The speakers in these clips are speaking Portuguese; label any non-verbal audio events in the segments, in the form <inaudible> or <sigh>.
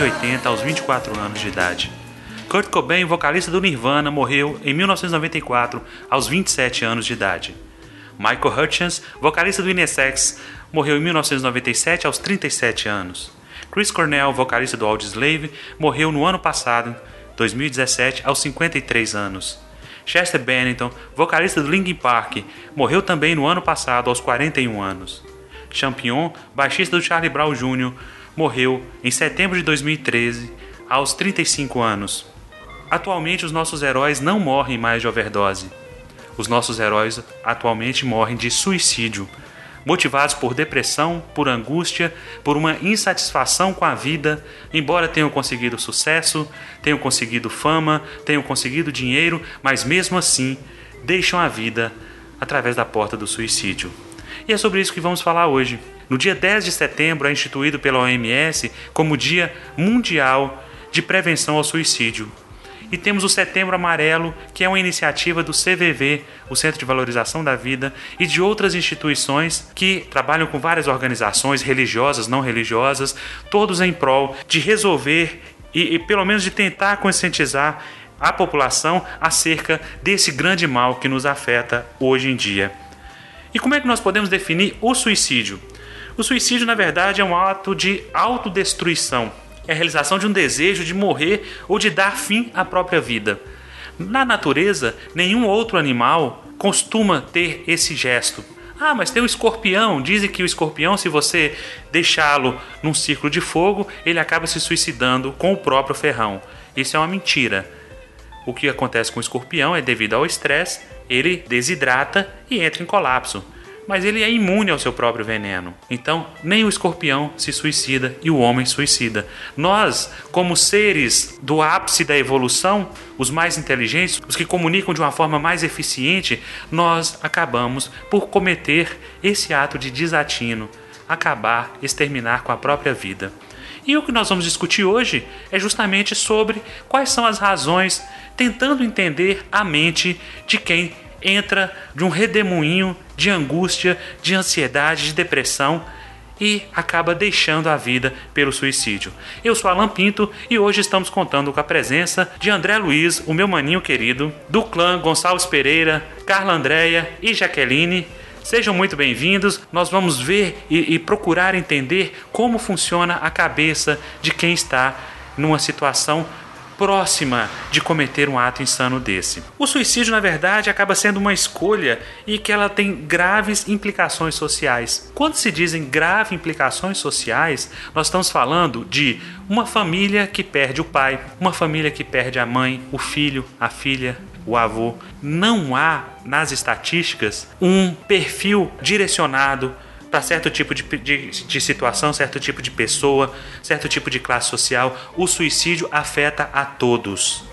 1980 aos 24 anos de idade. Kurt Cobain, vocalista do Nirvana, morreu em 1994 aos 27 anos de idade. Michael Hutchins, vocalista do Inessex, morreu em 1997 aos 37 anos. Chris Cornell, vocalista do Audioslave, morreu no ano passado, 2017, aos 53 anos. Chester Bennington, vocalista do Linkin Park, morreu também no ano passado, aos 41 anos. Champion, baixista do Charlie Brown Jr., morreu em setembro de 2013, aos 35 anos. Atualmente, os nossos heróis não morrem mais de overdose. Os nossos heróis atualmente morrem de suicídio, motivados por depressão, por angústia, por uma insatisfação com a vida, embora tenham conseguido sucesso, tenham conseguido fama, tenham conseguido dinheiro, mas mesmo assim deixam a vida através da porta do suicídio. E é sobre isso que vamos falar hoje. No dia 10 de setembro é instituído pela OMS como Dia Mundial de Prevenção ao Suicídio. E temos o Setembro Amarelo, que é uma iniciativa do CVV, o Centro de Valorização da Vida, e de outras instituições que trabalham com várias organizações religiosas, não religiosas, todos em prol de resolver e, e pelo menos de tentar conscientizar a população acerca desse grande mal que nos afeta hoje em dia. E como é que nós podemos definir o suicídio? O suicídio, na verdade, é um ato de autodestruição é a realização de um desejo de morrer ou de dar fim à própria vida. Na natureza, nenhum outro animal costuma ter esse gesto. Ah, mas tem o escorpião. Dizem que o escorpião, se você deixá-lo num círculo de fogo, ele acaba se suicidando com o próprio ferrão. Isso é uma mentira. O que acontece com o escorpião é devido ao estresse, ele desidrata e entra em colapso mas ele é imune ao seu próprio veneno. Então, nem o escorpião se suicida e o homem suicida. Nós, como seres do ápice da evolução, os mais inteligentes, os que comunicam de uma forma mais eficiente, nós acabamos por cometer esse ato de desatino, acabar, exterminar com a própria vida. E o que nós vamos discutir hoje é justamente sobre quais são as razões, tentando entender a mente de quem entra de um redemoinho de angústia, de ansiedade, de depressão e acaba deixando a vida pelo suicídio. Eu sou Alan Pinto e hoje estamos contando com a presença de André Luiz, o meu maninho querido, do clã Gonçalves Pereira, Carla Andréia e Jaqueline. Sejam muito bem-vindos. Nós vamos ver e, e procurar entender como funciona a cabeça de quem está numa situação próxima de cometer um ato insano desse. O suicídio, na verdade, acaba sendo uma escolha e que ela tem graves implicações sociais. Quando se dizem graves implicações sociais, nós estamos falando de uma família que perde o pai, uma família que perde a mãe, o filho, a filha, o avô. Não há nas estatísticas um perfil direcionado para certo tipo de, de, de, situação, certo tipo de pessoa, certo tipo de classe social, o suicídio afeta a todos.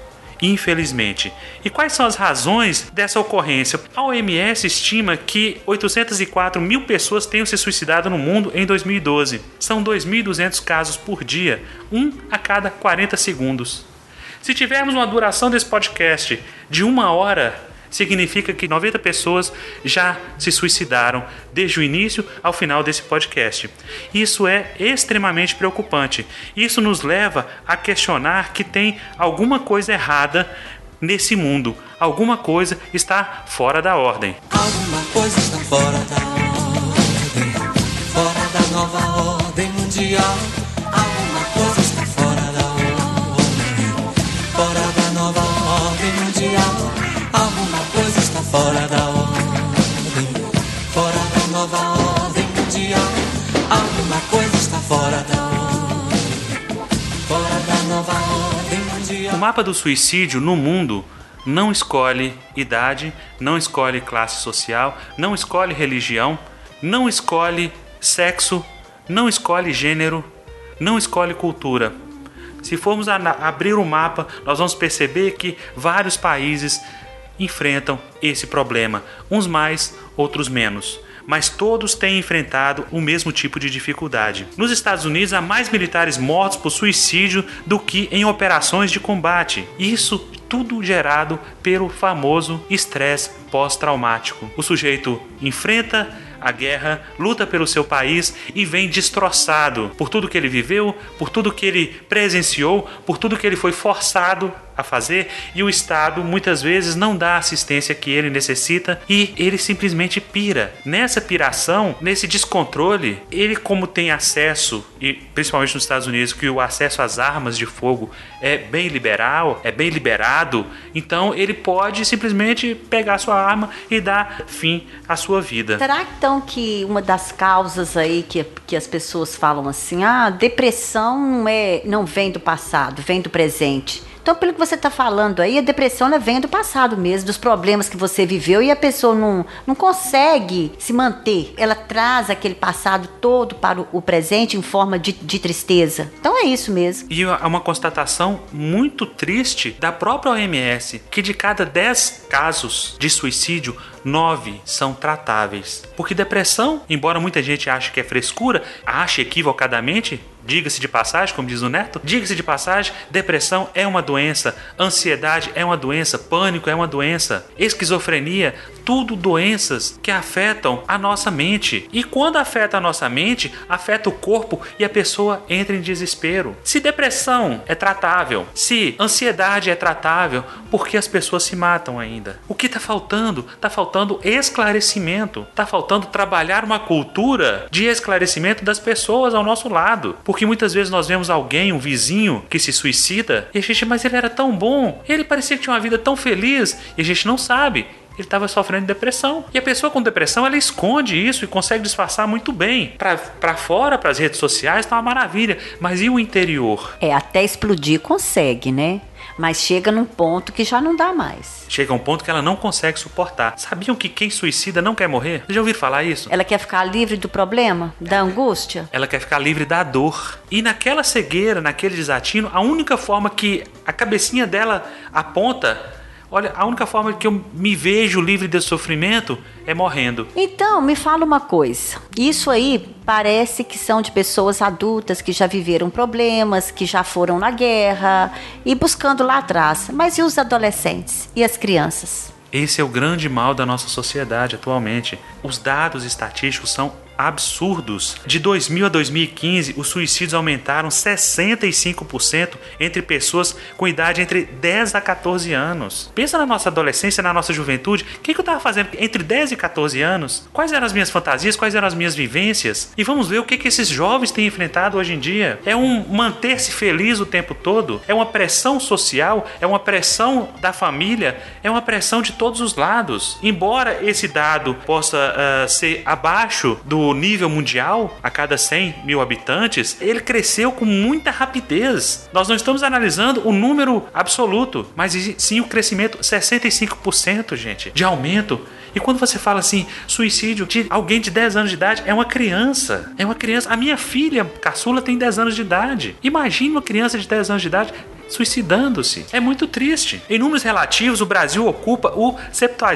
Infelizmente. E quais são as razões dessa ocorrência? A OMS estima que 804 mil pessoas tenham se suicidado no mundo em 2012. São 2.200 casos por dia, um a cada 40 segundos. Se tivermos uma duração desse podcast de uma hora, significa que 90 pessoas já se suicidaram desde o início ao final desse podcast. Isso é extremamente preocupante. Isso nos leva a questionar que tem alguma coisa errada nesse mundo. Alguma coisa está fora da ordem. Alguma coisa está fora da ordem. Fora da nova ordem mundial. Fora da ordem, fora da nova ordem mundial. Alguma coisa está fora da ordem, fora da nova ordem mundial. O mapa do suicídio no mundo não escolhe idade, não escolhe classe social, não escolhe religião, não escolhe sexo, não escolhe gênero, não escolhe cultura. Se formos abrir o mapa, nós vamos perceber que vários países enfrentam esse problema, uns mais, outros menos. Mas todos têm enfrentado o mesmo tipo de dificuldade. Nos Estados Unidos, há mais militares mortos por suicídio do que em operações de combate. Isso tudo gerado pelo famoso estresse pós-traumático. O sujeito enfrenta a guerra, luta pelo seu país e vem destroçado por tudo que ele viveu, por tudo que ele presenciou, por tudo que ele foi forçado a fazer e o Estado muitas vezes não dá a assistência que ele necessita e ele simplesmente pira. Nessa piração, nesse descontrole, ele como tem acesso e principalmente nos Estados Unidos que o acesso às armas de fogo é bem liberal, é bem liberado, então ele pode simplesmente pegar sua arma e dar fim à sua vida. Será então que uma das causas aí que, que as pessoas falam assim, ah, depressão não é não vem do passado, vem do presente. Então, pelo que você está falando aí, a depressão ela vem do passado mesmo, dos problemas que você viveu e a pessoa não, não consegue se manter. Ela traz aquele passado todo para o, presente em forma de, de tristeza. Então é isso mesmo. E há uma constatação muito triste da própria OMS, que de cada 10 casos de suicídio, nove são tratáveis. Porque depressão, embora muita gente ache que é frescura, ache equivocadamente, diga-se de passagem, como diz o Neto, diga-se de passagem, depressão é uma doença, ansiedade é uma doença, pânico é uma doença, esquizofrenia, tudo doenças que afetam a nossa mente. E quando afeta a nossa mente, afeta o corpo e a pessoa entra em desespero. Se depressão é tratável, se ansiedade é tratável, por que as pessoas se matam ainda? O que está faltando? Está faltando esclarecimento, está faltando trabalhar uma cultura de esclarecimento das pessoas ao nosso lado. Porque muitas vezes nós vemos alguém, um vizinho, que se suicida e a gente, mas ele era tão bom, ele parecia que tinha uma vida tão feliz e a gente não sabe ele estava sofrendo de depressão. E a pessoa com depressão, ela esconde isso e consegue disfarçar muito bem. Para fora, para as redes sociais, tá uma maravilha. Mas e o interior? É, até explodir consegue, né? Mas chega num ponto que já não dá mais. Chega um ponto que ela não consegue suportar. Sabiam que quem suicida não quer morrer? Vocês já ouviram falar isso? Ela quer ficar livre do problema, da angústia? Ela quer ficar livre da dor. E naquela cegueira, naquele desatino, a única forma que a cabecinha dela aponta Olha, a única forma que eu me vejo livre desse sofrimento é morrendo. Então, me fala uma coisa. Isso aí parece que são de pessoas adultas que já viveram problemas, que já foram na guerra e buscando lá atrás. Mas e os adolescentes e as crianças? Esse é o grande mal da nossa sociedade atualmente. Os dados estatísticos são absurdos. De 2000 a 2015, os suicídios aumentaram 65% entre pessoas com idade entre 10 a 14 anos. Pensa na nossa adolescência, na nossa juventude. O que, eu estava fazendo entre 10 e 14 anos? Quais eram as minhas fantasias? Quais eram as minhas vivências? E vamos ver o que, que esses jovens têm enfrentado hoje em dia. É um manter-se feliz o tempo todo? É uma pressão social? É uma pressão da família? É uma pressão de todos os lados. Embora esse dado possa uh, ser abaixo do nível mundial, a cada 100 mil habitantes, ele cresceu com muita rapidez. Nós não estamos analisando o número absoluto, mas sim o crescimento 65%, gente, de aumento. E quando você fala assim, suicídio de alguém de 10 anos de idade, é uma criança. É uma criança. A minha filha, caçula, tem 10 anos de idade. Imagine uma criança de 10 anos de idade suicidando-se. É muito triste. Em números relativos, o Brasil ocupa o 70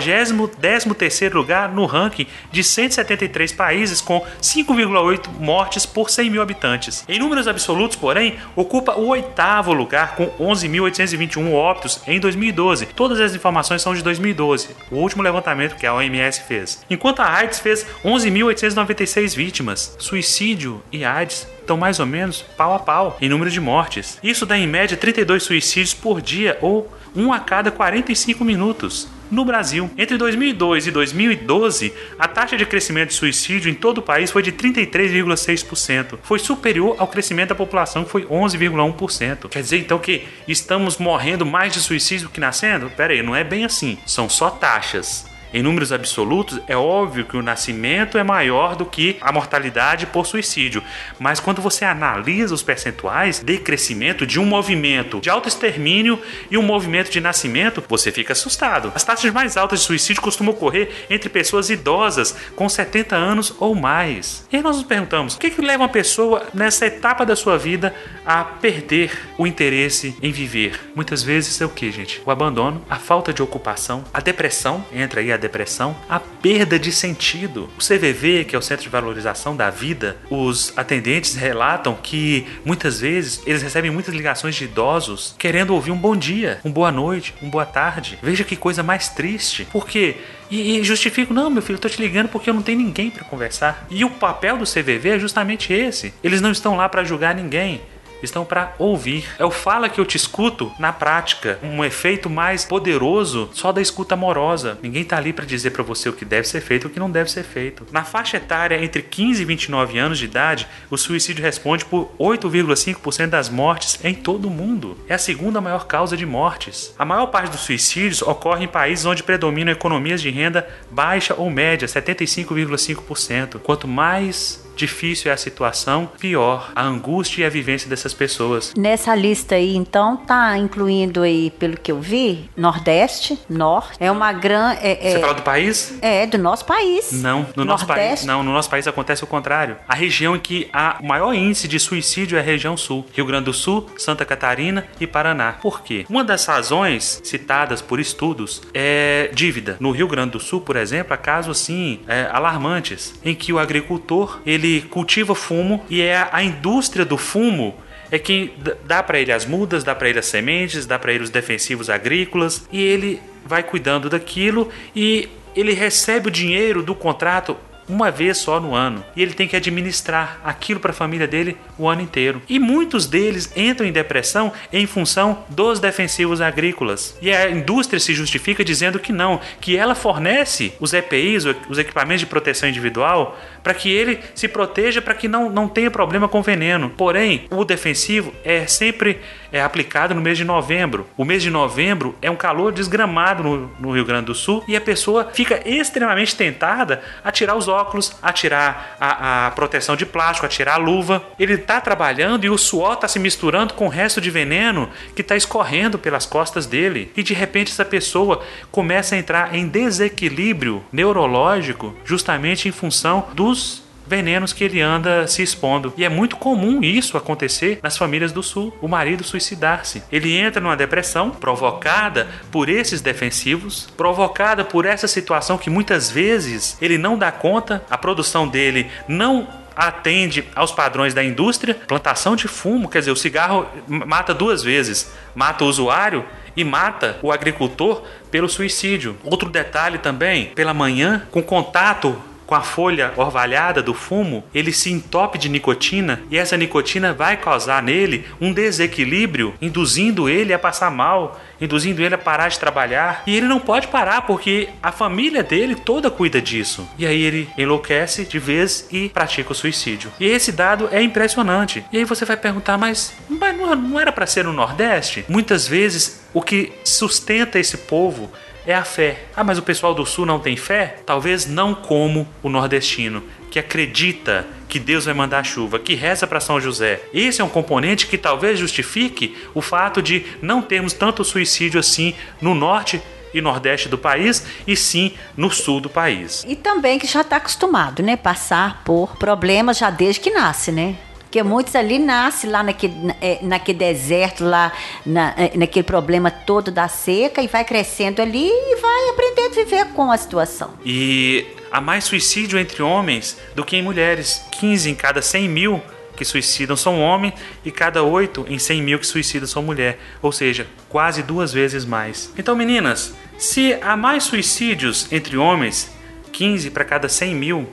lugar no ranking de 173 países, com 5,8 mortes por 100 mil habitantes. Em números absolutos, porém, ocupa o oitavo lugar, com 11.821 óbitos em 2012. Todas as informações são de 2012, o último levantamento que a OMS fez. Enquanto a AIDS fez 11.896 vítimas. Suicídio e AIDS estão mais ou menos pau a pau em número de mortes. Isso dá em média 32 suicídios por dia ou um a cada 45 minutos. No Brasil, entre 2002 e 2012, a taxa de crescimento de suicídio em todo o país foi de 33,6%. Foi superior ao crescimento da população, que foi 11,1%. Quer dizer então que estamos morrendo mais de suicídio que nascendo? Pera aí, não é bem assim. São só taxas. Em números absolutos, é óbvio que o nascimento é maior do que a mortalidade por suicídio, mas quando você analisa os percentuais de crescimento de um movimento de autoextermínio e um movimento de nascimento, você fica assustado. As taxas mais altas de suicídio costumam ocorrer entre pessoas idosas com 70 anos ou mais. E aí nós nos perguntamos: o que, que leva uma pessoa nessa etapa da sua vida a perder o interesse em viver? Muitas vezes é o que, gente? O abandono, a falta de ocupação, a depressão, entra aí a depressão? A perda de sentido. O CVV, que é o Centro de Valorização da Vida, os atendentes relatam que muitas vezes eles recebem muitas ligações de idosos querendo ouvir um bom dia, um boa noite, um boa tarde. Veja que coisa mais triste. Porque e, e justifico, não, meu filho, eu tô te ligando porque eu não tenho ninguém para conversar. E o papel do CVV é justamente esse. Eles não estão lá para julgar ninguém estão para ouvir. É o fala que eu te escuto na prática, um efeito mais poderoso só da escuta amorosa. Ninguém tá ali para dizer para você o que deve ser feito e o que não deve ser feito. Na faixa etária entre 15 e 29 anos de idade, o suicídio responde por 8,5% das mortes em todo o mundo. É a segunda maior causa de mortes. A maior parte dos suicídios ocorre em países onde predominam economias de renda baixa ou média, 75,5%. Quanto mais difícil é a situação, pior a angústia e a vivência dessas pessoas. Nessa lista aí, então, tá incluindo aí, pelo que eu vi, Nordeste, Norte. É uma grande. É, é, Você fala do país? É, do nosso país. Não, no nosso país. Não, no nosso país acontece o contrário. A região em que há o maior índice de suicídio é a região sul. Rio Grande do Sul, Santa Catarina e Paraná. Por quê? Uma das razões citadas por estudos é dívida. No Rio Grande do Sul, por exemplo, há casos assim é, alarmantes em que o agricultor ele cultiva fumo e é a indústria do fumo é quem dá para ele as mudas, dá para ele as sementes, dá para ele os defensivos agrícolas e ele vai cuidando daquilo e ele recebe o dinheiro do contrato uma vez só no ano e ele tem que administrar aquilo para a família dele o ano inteiro. E muitos deles entram em depressão em função dos defensivos agrícolas. E a indústria se justifica dizendo que não, que ela fornece os EPIs, os equipamentos de proteção individual, para que ele se proteja para que não, não tenha problema com veneno. Porém, o defensivo é sempre é aplicado no mês de novembro. O mês de novembro é um calor desgramado no, no Rio Grande do Sul e a pessoa fica extremamente tentada a tirar os óculos, a tirar a, a proteção de plástico, a tirar a luva. Ele está trabalhando e o suor está se misturando com o resto de veneno que está escorrendo pelas costas dele. E de repente essa pessoa começa a entrar em desequilíbrio neurológico justamente em função dos venenos que ele anda se expondo. E é muito comum isso acontecer nas famílias do sul, o marido suicidar-se. Ele entra numa depressão provocada por esses defensivos, provocada por essa situação que muitas vezes ele não dá conta, a produção dele não atende aos padrões da indústria, plantação de fumo, quer dizer, o cigarro mata duas vezes, mata o usuário e mata o agricultor pelo suicídio. Outro detalhe também, pela manhã, com contato com a folha orvalhada do fumo, ele se entope de nicotina e essa nicotina vai causar nele um desequilíbrio, induzindo ele a passar mal, induzindo ele a parar de trabalhar. E ele não pode parar porque a família dele toda cuida disso. E aí ele enlouquece de vez e pratica o suicídio. E esse dado é impressionante. E aí você vai perguntar, mas, mas não era para ser no Nordeste? Muitas vezes o que sustenta esse povo é a fé. Ah, mas o pessoal do sul não tem fé? Talvez não como o nordestino, que acredita que Deus vai mandar chuva, que reza para São José. Esse é um componente que talvez justifique o fato de não termos tanto suicídio assim no norte e nordeste do país, e sim no sul do país. E também que já está acostumado, né? Passar por problemas já desde que nasce, né? Porque muitos ali nascem lá naquele, é, naquele deserto, lá na, é, naquele problema todo da seca e vai crescendo ali e vai aprender a viver com a situação. E há mais suicídio entre homens do que em mulheres. 15 em cada 100 mil que suicidam são homens e cada 8 em 100 mil que suicidam são mulher. Ou seja, quase duas vezes mais. Então, meninas, se há mais suicídios entre homens, 15 para cada 100 mil,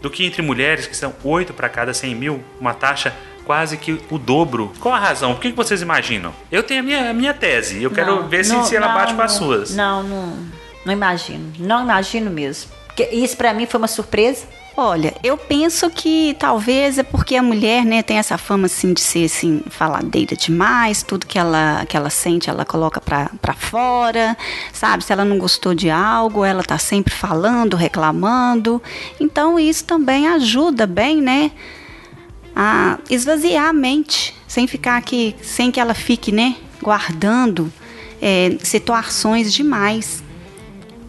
do que entre mulheres, que são 8 para cada 100 mil, uma taxa quase que o dobro. Qual a razão? O que vocês imaginam? Eu tenho a minha, a minha tese, eu quero Não, ver se, não, se ela não, bate com as suas. Não, não, não imagino. Não imagino mesmo. Porque isso para mim foi uma surpresa. Olha, eu penso que talvez é porque a mulher, né, tem essa fama assim de ser assim faladeira demais, tudo que ela que ela sente, ela coloca pra, fora, sabe? Se ela não gostou de algo, ela tá sempre falando, reclamando. Então isso também ajuda bem, né, a esvaziar a mente, sem ficar aqui, sem que ela fique, né, guardando é, situações demais.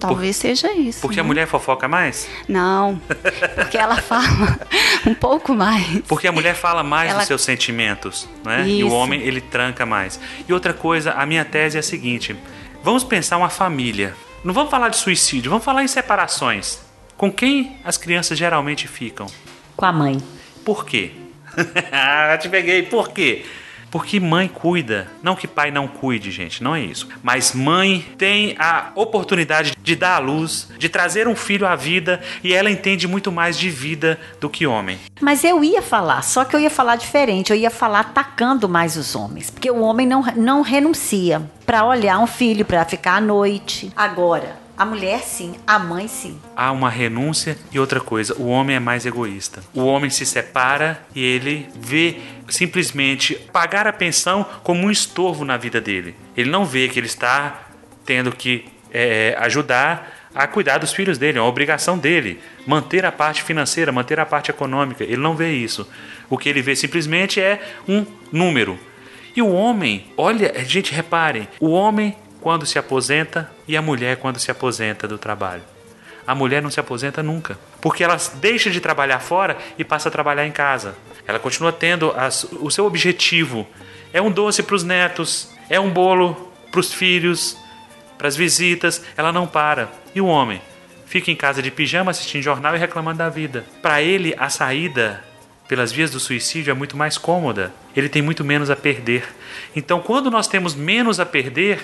Talvez seja isso. Porque né? a mulher fofoca mais? Não, porque ela <laughs> fala um pouco mais. Porque a mulher fala mais Ela- dos seus sentimentos, né? E o Isso. homem, ele tranca mais. E outra coisa, a minha tese é a seguinte: vamos pensar uma família. Não vamos falar de suicídio, vamos falar em separações. Com quem as crianças geralmente ficam? Com a mãe. Por quê? <laughs> Ah, Te peguei, por quê? Porque mãe cuida, não que pai não cuide, gente, não é isso. Mas mãe tem a oportunidade de dar à luz, de trazer um filho à vida e ela entende muito mais de vida do que homem. Mas eu ia falar, só que eu ia falar diferente. Eu ia falar atacando mais os homens. Porque o homem não, não renuncia para olhar um filho, para ficar à noite. Agora, a mulher sim, a mãe sim. Há uma renúncia e outra coisa, o homem é mais egoísta. O homem se separa e ele vê simplesmente pagar a pensão como um estorvo na vida dele. Ele não vê que ele está tendo que é, ajudar a cuidar dos filhos dele, é uma obrigação dele, manter a parte financeira, manter a parte econômica. Ele não vê isso. O que ele vê simplesmente é um número. E o homem, olha, gente, reparem, o homem quando se aposenta e a mulher quando se aposenta do trabalho. A mulher não se aposenta nunca, porque ela deixa de trabalhar fora e passa a trabalhar em casa. Ela continua tendo as- o seu objetivo. É um doce para os netos, é um bolo para os filhos, para as visitas. Ela não para. E o homem? Fica em casa de pijama assistindo jornal e reclamando da vida. Para ele, a saída pelas vias do suicídio é muito mais cômoda. Ele tem muito menos a perder. Então, quando nós temos menos a perder,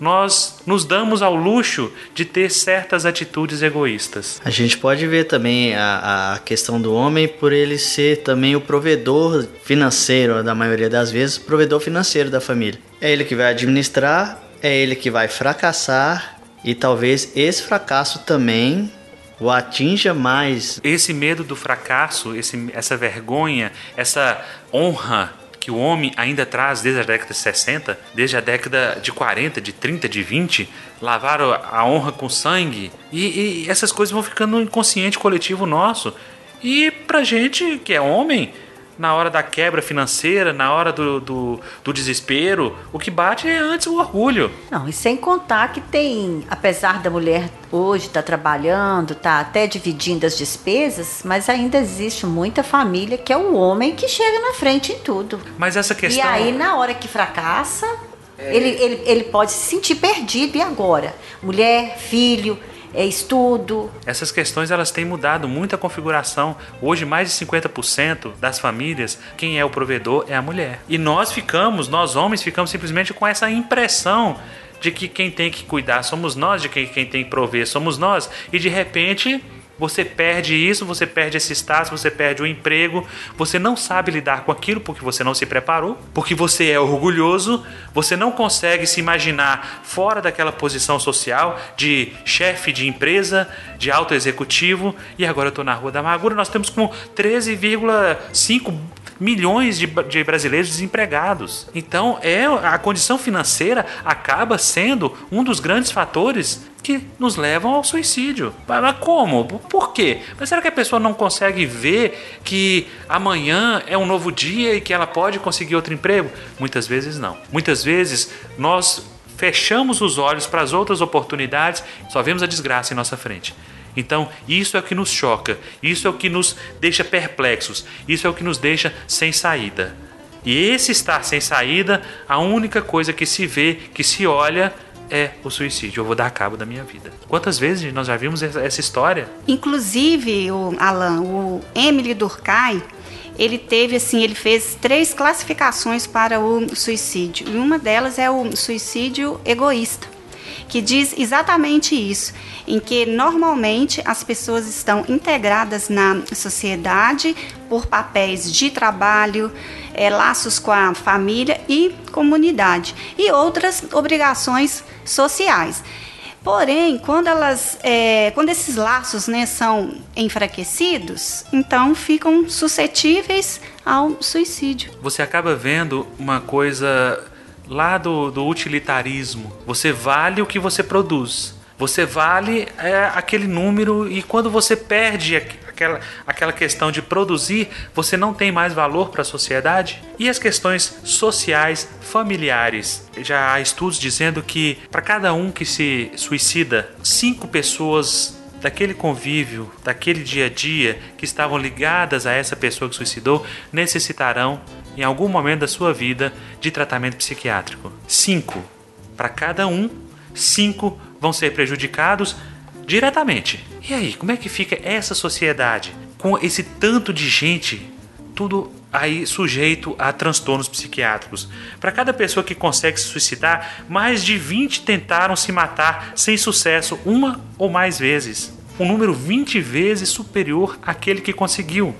nós nos damos ao luxo de ter certas atitudes egoístas. A gente pode ver também a, a questão do homem por ele ser também o provedor financeiro, da maioria das vezes, o provedor financeiro da família. É ele que vai administrar, é ele que vai fracassar e talvez esse fracasso também o atinja mais. Esse medo do fracasso, esse, essa vergonha, essa honra que o homem ainda traz desde a década de 60, desde a década de 40, de 30, de 20, lavaram a honra com sangue e, e essas coisas vão ficando no inconsciente coletivo nosso. E pra gente que é homem, na hora da quebra financeira, na hora do, do, do desespero, o que bate é antes o orgulho. Não, e sem contar que tem, apesar da mulher hoje estar trabalhando, tá até dividindo as despesas, mas ainda existe muita família que é o homem que chega na frente em tudo. Mas essa questão. E aí, na hora que fracassa, ele, ele, ele pode se sentir perdido. E agora? Mulher, filho, é, estudo. Essas questões elas têm mudado muito a configuração. Hoje, mais de 50% das famílias, quem é o provedor é a mulher. E nós ficamos, nós homens, ficamos simplesmente com essa impressão de que quem tem que cuidar somos nós, de que quem tem que prover somos nós. E de repente. Você perde isso, você perde esse status, você perde o emprego, você não sabe lidar com aquilo porque você não se preparou, porque você é orgulhoso, você não consegue se imaginar fora daquela posição social de chefe de empresa, de alto executivo, e agora eu estou na Rua da Amargura. Nós temos como 13,5 milhões de, de brasileiros desempregados. Então, é a condição financeira acaba sendo um dos grandes fatores que nos levam ao suicídio. Mas como? Por quê? Mas será que a pessoa não consegue ver que amanhã é um novo dia e que ela pode conseguir outro emprego? Muitas vezes não. Muitas vezes nós fechamos os olhos para as outras oportunidades, só vemos a desgraça em nossa frente. Então, isso é o que nos choca, isso é o que nos deixa perplexos, isso é o que nos deixa sem saída. E esse estar sem saída, a única coisa que se vê, que se olha, é o suicídio. Eu vou dar cabo da minha vida. Quantas vezes nós já vimos essa história? Inclusive, o Alan, o Emily Durkheim, ele teve assim, ele fez três classificações para o suicídio. E uma delas é o suicídio egoísta, que diz exatamente isso, em que normalmente as pessoas estão integradas na sociedade por papéis de trabalho, eh, laços com a família e comunidade e outras obrigações sociais. Porém, quando elas, é, quando esses laços né, são enfraquecidos, então ficam suscetíveis ao suicídio. Você acaba vendo uma coisa lá do, do utilitarismo. Você vale o que você produz. Você vale é, aquele número e quando você perde aqu- aquela, aquela questão de produzir, você não tem mais valor para a sociedade. E as questões sociais, familiares. Já há estudos dizendo que para cada um que se suicida, cinco pessoas daquele convívio, daquele dia a dia que estavam ligadas a essa pessoa que suicidou, necessitarão, em algum momento da sua vida, de tratamento psiquiátrico. Cinco. Para cada um, cinco vão ser prejudicados diretamente. E aí, como é que fica essa sociedade com esse tanto de gente, tudo aí sujeito a transtornos psiquiátricos? Para cada pessoa que consegue se suicidar, mais de 20 tentaram se matar sem sucesso uma ou mais vezes. Um número 20 vezes superior àquele que conseguiu.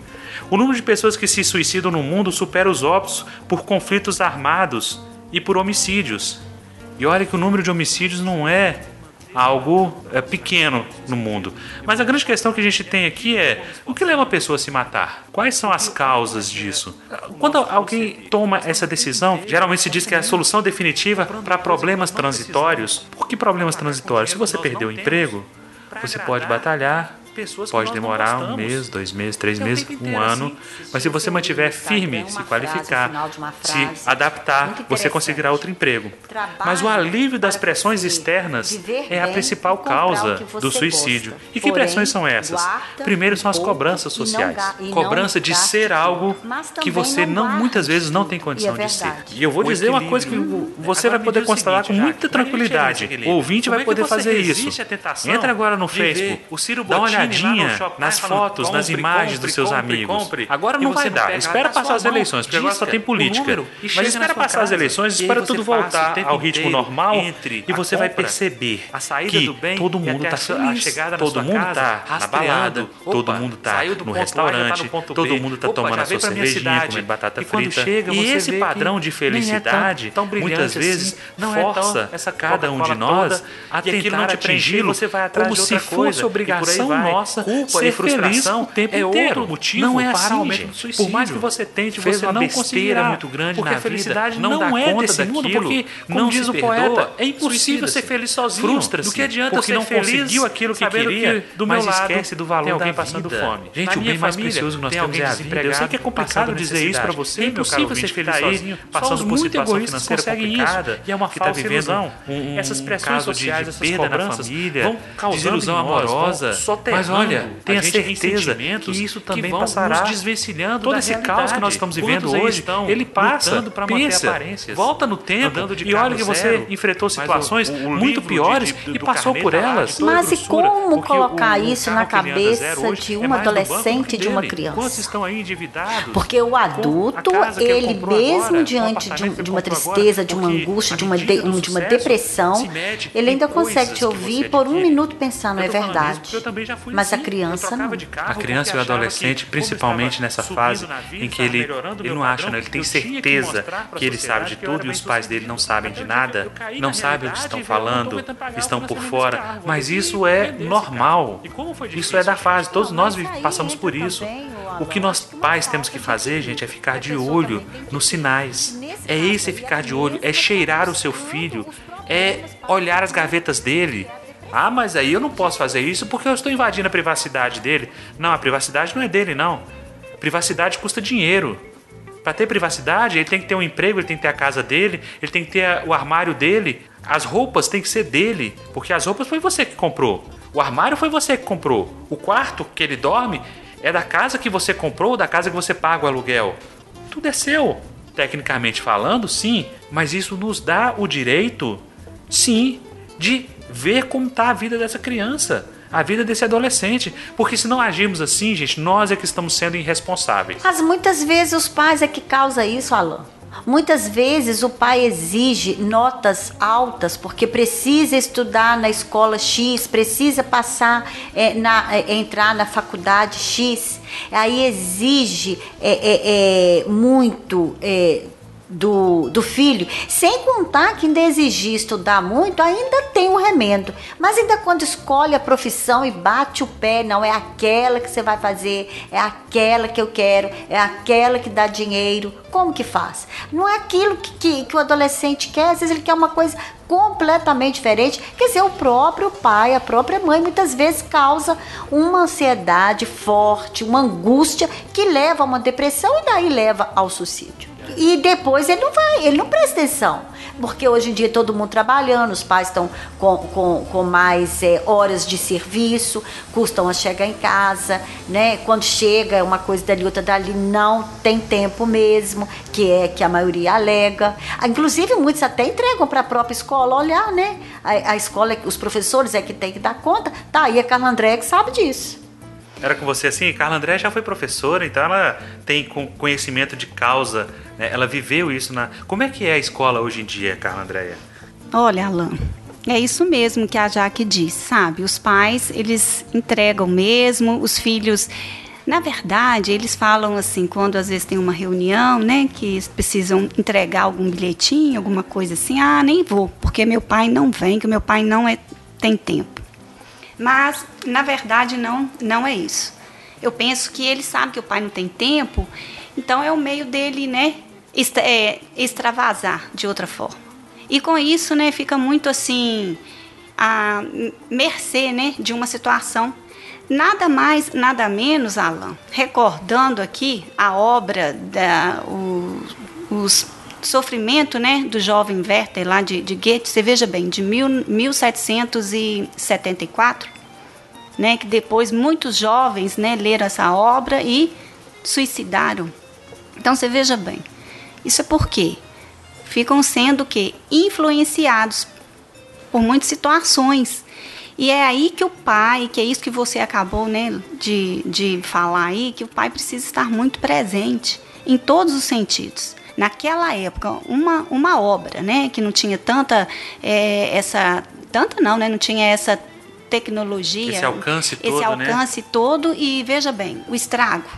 O número de pessoas que se suicidam no mundo supera os óbitos por conflitos armados e por homicídios. E olha que o número de homicídios não é algo é, pequeno no mundo. Mas a grande questão que a gente tem aqui é o que leva a pessoa a se matar? Quais são as causas disso? Quando alguém toma essa decisão, geralmente se diz que é a solução definitiva para problemas transitórios. Por que problemas transitórios? Se você perdeu o emprego, você pode batalhar Pode demorar um mês, dois meses, três meses, um ano, mas se você mantiver firme, se qualificar, se adaptar, você conseguirá outro emprego. Mas o alívio das pressões externas é a principal causa do suicídio. E que pressões são essas? Primeiro são as cobranças sociais. Cobrança de ser algo que você não muitas vezes não tem condição de ser. E eu vou dizer uma coisa que você vai poder constatar com muita tranquilidade. O ouvinte vai poder fazer isso. Entra agora no Facebook, dá uma olhadinha olhadinha nas fotos, compre, nas imagens compre, dos seus compre, amigos. Agora não vai dar. Espera passar as eleições, porque agora só tem política. Mas espera passar as eleições, espera tudo voltar ao ritmo normal e você vai perceber que todo mundo está feliz, todo mundo está na balada, todo mundo está no restaurante, todo mundo está tomando a sua cervejinha, comendo batata frita. E esse padrão de felicidade, muitas vezes, força cada um de nós a tentar atingi-lo como se fosse obrigação nossa culpa ser e frustração feliz o tempo é inteiro. outro motivo não é para assim, aumento do suicídio. Por mais que você tente, Fez você uma não conseguirá muito grande porque na a felicidade vida, não, não é desse daquilo, mundo, porque não diz o poeta, é impossível ser feliz sozinho. Frustra-se. Do que adianta porque ser não feliz conseguiu aquilo que queria, que do mas meu lado esquece do valor tem alguém passando fome. Gente, o bem mais precioso que nós temos é a vida. Eu sei que é complicado dizer isso para você, é impossível ser feliz sozinho, passando por situação financeira complicada e é uma falsa ilusão. Essas pressões sociais, essas cobranças vão causando ilusão amorosa, mas olha, tenha certeza que isso também que passará nos desvencilhando todo esse caos que nós estamos vivendo hoje. Ele passa, para manter aparências, volta no tempo e olha que você enfrentou situações o, o muito piores de, do, e passou por elas. Mas e como colocar isso na cabeça de um é adolescente e de uma criança? Porque o adulto, ele mesmo agora, diante de, de, uma tristeza, de uma angústia, de uma, de, de uma depressão, ele ainda consegue te ouvir por um minuto pensando, é verdade. Mas a criança não. A criança e o adolescente, principalmente nessa fase em que ele, ele não acha, né? ele tem certeza que ele sabe de tudo e os pais dele não sabem de nada, não sabem o que estão falando, estão por fora. Mas isso é normal. Isso é da fase. Todos nós passamos por isso. O que nós pais temos que fazer, gente, é ficar de olho nos sinais. É esse ficar de olho, é cheirar o seu filho, é olhar as gavetas dele, ah, mas aí eu não posso fazer isso porque eu estou invadindo a privacidade dele. Não, a privacidade não é dele, não. Privacidade custa dinheiro. Para ter privacidade, ele tem que ter um emprego, ele tem que ter a casa dele, ele tem que ter o armário dele. As roupas têm que ser dele, porque as roupas foi você que comprou. O armário foi você que comprou. O quarto que ele dorme é da casa que você comprou ou da casa que você paga o aluguel. Tudo é seu. Tecnicamente falando, sim, mas isso nos dá o direito, sim, de ver como está a vida dessa criança, a vida desse adolescente. Porque se não agirmos assim, gente, nós é que estamos sendo irresponsáveis. Mas muitas vezes os pais é que causa isso, Alan. Muitas vezes o pai exige notas altas porque precisa estudar na escola X, precisa passar, é, na, é, entrar na faculdade X. Aí exige é, é, é muito é, do, do filho, sem contar que ainda exigir estudar muito, ainda tem um remendo. Mas ainda quando escolhe a profissão e bate o pé, não é aquela que você vai fazer, é aquela que eu quero, é aquela que dá dinheiro, como que faz? Não é aquilo que, que, que o adolescente quer, às vezes ele quer uma coisa completamente diferente. Quer dizer, o próprio pai, a própria mãe, muitas vezes causa uma ansiedade forte, uma angústia que leva a uma depressão e daí leva ao suicídio. E depois ele não vai, ele não presta atenção. porque hoje em dia todo mundo trabalhando, os pais estão com, com, com mais é, horas de serviço, custam a chegar em casa, né? Quando chega, é uma coisa dali, outra dali, não tem tempo mesmo, que é que a maioria alega. Inclusive, muitos até entregam para a própria escola olhar, né? A, a escola, os professores é que tem que dar conta. Tá aí a Carla André que sabe disso. Era com você assim? Carla André já foi professora, então ela tem conhecimento de causa, né? ela viveu isso na. Como é que é a escola hoje em dia, Carla Andréia? Olha, Alan, é isso mesmo que a Jaque diz, sabe? Os pais, eles entregam mesmo, os filhos. Na verdade, eles falam assim, quando às vezes tem uma reunião, né, que precisam entregar algum bilhetinho, alguma coisa assim, ah, nem vou, porque meu pai não vem, que meu pai não é, tem tempo. Mas, na verdade, não, não é isso. Eu penso que ele sabe que o pai não tem tempo, então é o meio dele, né, extra- é, extravasar de outra forma. E com isso, né, fica muito assim, a mercê, né, de uma situação. Nada mais, nada menos, Alan, recordando aqui a obra, da, o, os sofrimento né, do jovem Werther lá de, de Goethe, você veja bem, de mil, 1774, né, que depois muitos jovens né, leram essa obra e suicidaram. Então você veja bem, isso é porque ficam sendo que influenciados por muitas situações. E é aí que o pai, que é isso que você acabou né, de, de falar aí, que o pai precisa estar muito presente em todos os sentidos. Naquela época, uma, uma obra, né, que não tinha tanta é, essa tanta não, né, não tinha essa tecnologia, Esse alcance esse todo, né? alcance todo e veja bem, o estrago,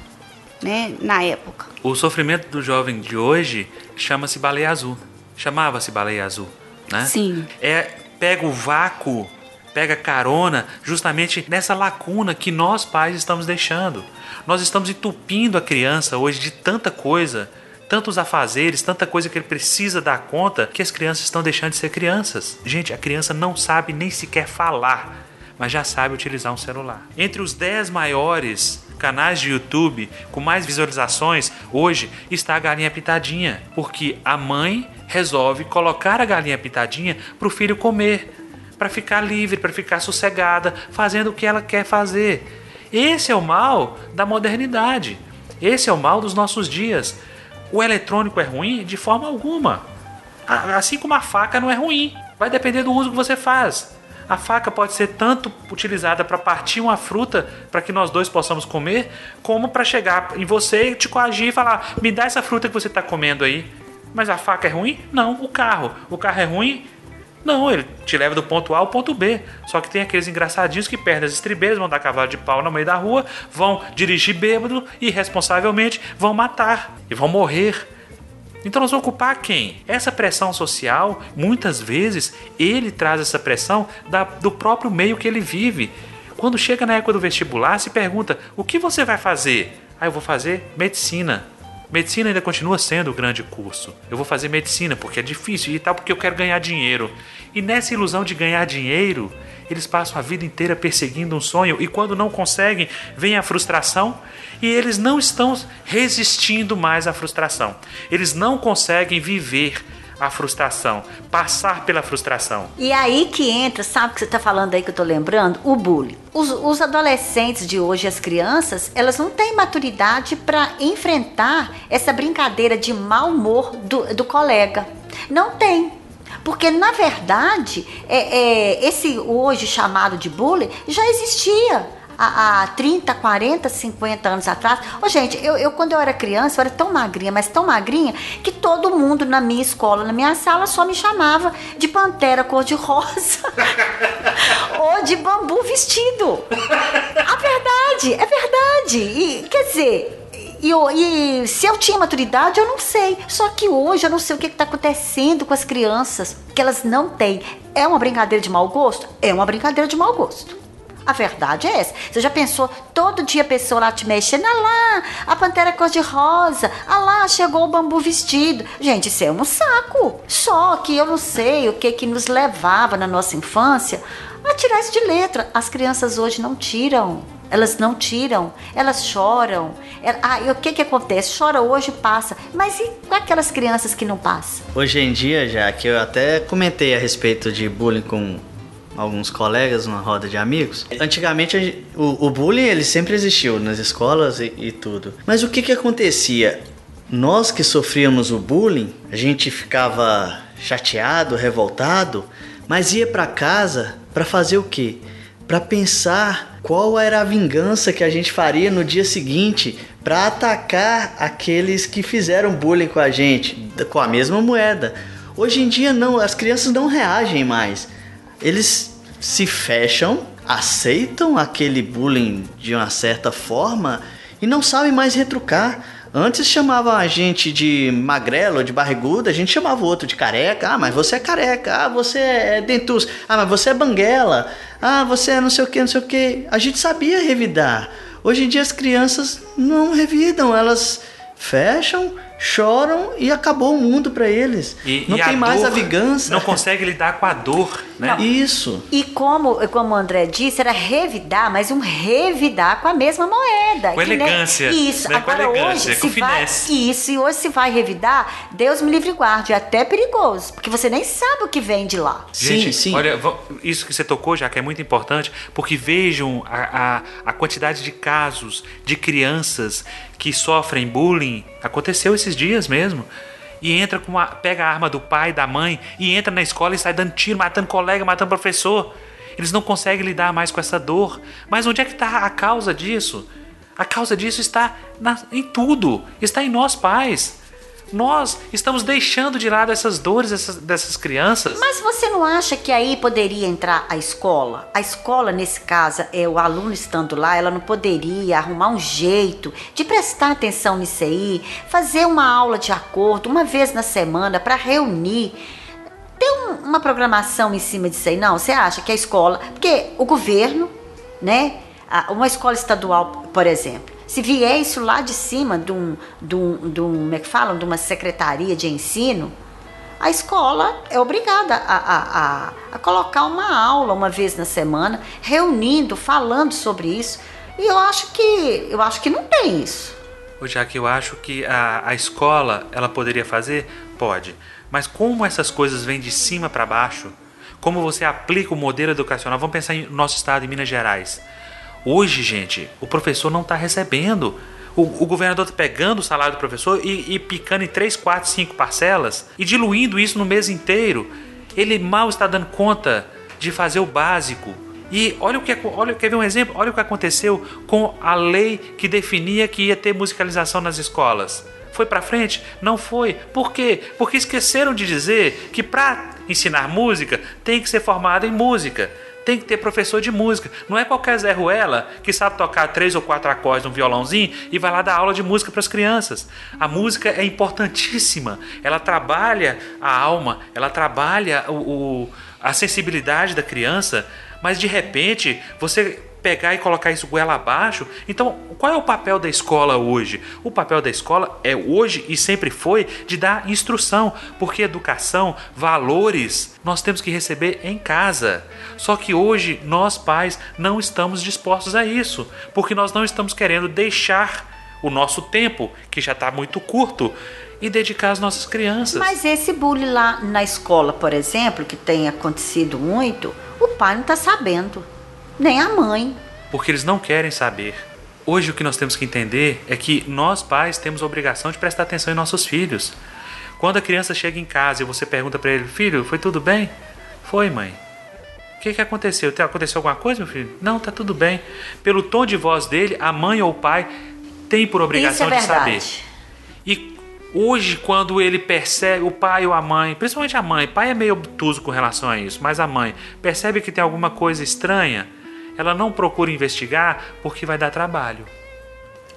né, na época. O sofrimento do jovem de hoje chama-se baleia azul. Chamava-se baleia azul, né? Sim. É pega o vácuo, pega carona justamente nessa lacuna que nós pais estamos deixando. Nós estamos entupindo a criança hoje de tanta coisa, tantos afazeres, tanta coisa que ele precisa dar conta, que as crianças estão deixando de ser crianças. Gente, a criança não sabe nem sequer falar, mas já sabe utilizar um celular. Entre os 10 maiores canais de YouTube com mais visualizações hoje está a galinha pitadinha, porque a mãe resolve colocar a galinha pitadinha para o filho comer, para ficar livre, para ficar sossegada, fazendo o que ela quer fazer. Esse é o mal da modernidade. Esse é o mal dos nossos dias. O eletrônico é ruim de forma alguma. Assim como a faca não é ruim. Vai depender do uso que você faz. A faca pode ser tanto utilizada para partir uma fruta para que nós dois possamos comer, como para chegar em você e te coagir e falar: me dá essa fruta que você está comendo aí. Mas a faca é ruim? Não. O carro. O carro é ruim? Não, ele te leva do ponto A ao ponto B. Só que tem aqueles engraçadinhos que perdem as estribeiras, vão dar cavalo de pau no meio da rua, vão dirigir bêbado e irresponsavelmente vão matar e vão morrer. Então nós vamos culpar quem? Essa pressão social, muitas vezes, ele traz essa pressão da- do próprio meio que ele vive. Quando chega na época do vestibular, se pergunta: o que você vai fazer? Ah, eu vou fazer medicina. Medicina ainda continua sendo o grande curso. Eu vou fazer medicina porque é difícil e tal, porque eu quero ganhar dinheiro. E nessa ilusão de ganhar dinheiro, eles passam a vida inteira perseguindo um sonho e quando não conseguem, vem a frustração e eles não estão resistindo mais à frustração. Eles não conseguem viver a frustração, passar pela frustração. E aí que entra, sabe o que você está falando aí que eu tô lembrando? O bullying. Os, os adolescentes de hoje, as crianças, elas não têm maturidade para enfrentar essa brincadeira de mau humor do, do colega. Não tem. Porque, na verdade, é, é, esse hoje chamado de bullying já existia há, há 30, 40, 50 anos atrás. Ô, gente, eu, eu quando eu era criança, eu era tão magrinha, mas tão magrinha, que todo mundo na minha escola, na minha sala, só me chamava de pantera cor-de-rosa <laughs> ou de bambu vestido. A verdade, é verdade. E, quer dizer. E, eu- e se eu tinha maturidade, eu não sei. Só que hoje eu não sei o que está acontecendo com as crianças, que elas não têm. É uma brincadeira de mau gosto? É uma brincadeira de mau gosto. A verdade é essa. Você já pensou, todo dia a pessoa lá te mexendo, ah lá, a pantera cor-de-rosa, ah lá, chegou o bambu vestido. Gente, isso é um saco. Só que eu não sei o que que nos levava na nossa infância a tirar isso de letra. As crianças hoje não tiram. Elas não tiram, elas choram. É- Ah, e o que que acontece? Chora hoje, passa. Mas e aquelas crianças que não passam? Hoje em dia, já que eu até comentei a respeito de bullying com alguns colegas numa roda de amigos. Antigamente o, o bullying ele sempre existiu nas escolas e, e tudo. Mas o que que acontecia? Nós que sofríamos o bullying, a gente ficava chateado, revoltado, mas ia para casa para fazer o quê? Para pensar qual era a vingança que a gente faria no dia seguinte para atacar aqueles que fizeram bullying com a gente, com a mesma moeda. Hoje em dia não, as crianças não reagem mais. Eles se fecham, aceitam aquele bullying de uma certa forma e não sabem mais retrucar. Antes chamavam a gente de magrelo, de barrigudo, a gente chamava o outro de careca. Ah, mas você é careca. Ah, você é dentus. Ah, mas você é banguela. Ah, você é não sei o que, não sei o que. A gente sabia revidar. Hoje em dia as crianças não revidam, elas fecham, choram e acabou o mundo pra eles. E- não e tem mais a vingança. Não consegue lidar com a dor, né? Isso. E como, como o André disse, era revidar, mas um revidar com a mesma moeda. Com nem- elegância, Isso. né? Com Agora elegância, hoje, com se vai, finesse. isso, e hoje se vai revidar, Deus me livre e guarde, é até perigoso, porque você nem sabe o que vem de lá. Gente, sim, sim. olha, isso que você tocou já que é muito importante, porque vejam a, a, a quantidade de casos de crianças que sofrem bullying. Aconteceu esses dias mesmo. E entra com a, pega a arma do pai, da mãe, e entra na escola e sai dando tiro, matando colega, matando professor. Eles não conseguem lidar mais com essa dor. Mas onde é que está a causa disso? A causa disso está na- em tudo. Está em nós pais. Nós estamos deixando de lado essas dores dessas, dessas crianças. Mas você não acha que aí poderia entrar a escola? A escola, nesse caso, é o aluno estando lá, ela não poderia arrumar um jeito de prestar atenção nisso aí, fazer uma aula de acordo uma vez na semana para reunir. Ter um- uma programação em cima disso aí, não? Você acha que a escola. Porque o governo, né? Uma escola estadual, por exemplo, se vier isso lá de cima de um, de um, de um como é que falam, de uma secretaria de ensino, a escola é obrigada a, a, a, a colocar uma aula uma vez na semana, reunindo, falando sobre isso. E eu acho que eu acho que não tem isso. Ô, Jaque, eu acho que a, a escola ela poderia fazer? Pode. Mas como essas coisas vêm de cima para baixo, como você aplica o modelo educacional, vamos pensar em nosso estado, em Minas Gerais. Hoje, gente, o professor não está recebendo. O, o governador está pegando o salário do professor e, e picando em 3, 4, 5 parcelas e diluindo isso no mês inteiro. Ele mal está dando conta de fazer o básico. E olha o que olha, quer ver um exemplo? Olha o que aconteceu com a lei que definia que ia ter musicalização nas escolas. Foi para frente? Não foi. Por quê? Porque esqueceram de dizer que para ensinar música tem que ser formado em música. Tem que ter professor de música. Não é qualquer Zé Ruela que sabe tocar três ou quatro acordes num violãozinho e vai lá dar aula de música para as crianças. A música é importantíssima. Ela trabalha a alma, ela trabalha o, o- a sensibilidade da criança, mas de repente você pegar e colocar isso goela abaixo. Então, qual é o papel da escola hoje? O papel da escola é hoje e sempre foi de dar instrução, porque educação, valores, nós temos que receber em casa. Só que hoje nós pais não estamos dispostos a isso, porque nós não estamos querendo deixar o nosso tempo, que já está muito curto, e dedicar às nossas crianças. Mas esse bullying lá na escola, por exemplo, que tem acontecido muito, o pai não está sabendo, nem a mãe. porque eles não querem saber. Hoje o que nós temos que entender é que nós pais temos a obrigação de prestar atenção em nossos filhos. Quando a criança chega em casa e você pergunta para ele, filho, foi tudo bem? Foi, mãe. O que, que aconteceu? Aconteceu alguma coisa, meu filho? Não, tá tudo bem. Pelo tom de voz dele, a mãe ou o pai tem por obrigação Isso é de saber. E hoje, quando ele percebe, o pai ou a mãe, principalmente a mãe, pai é meio obtuso com relação a isso, mas a mãe percebe que tem alguma coisa estranha, ela não procura investigar porque vai dar trabalho.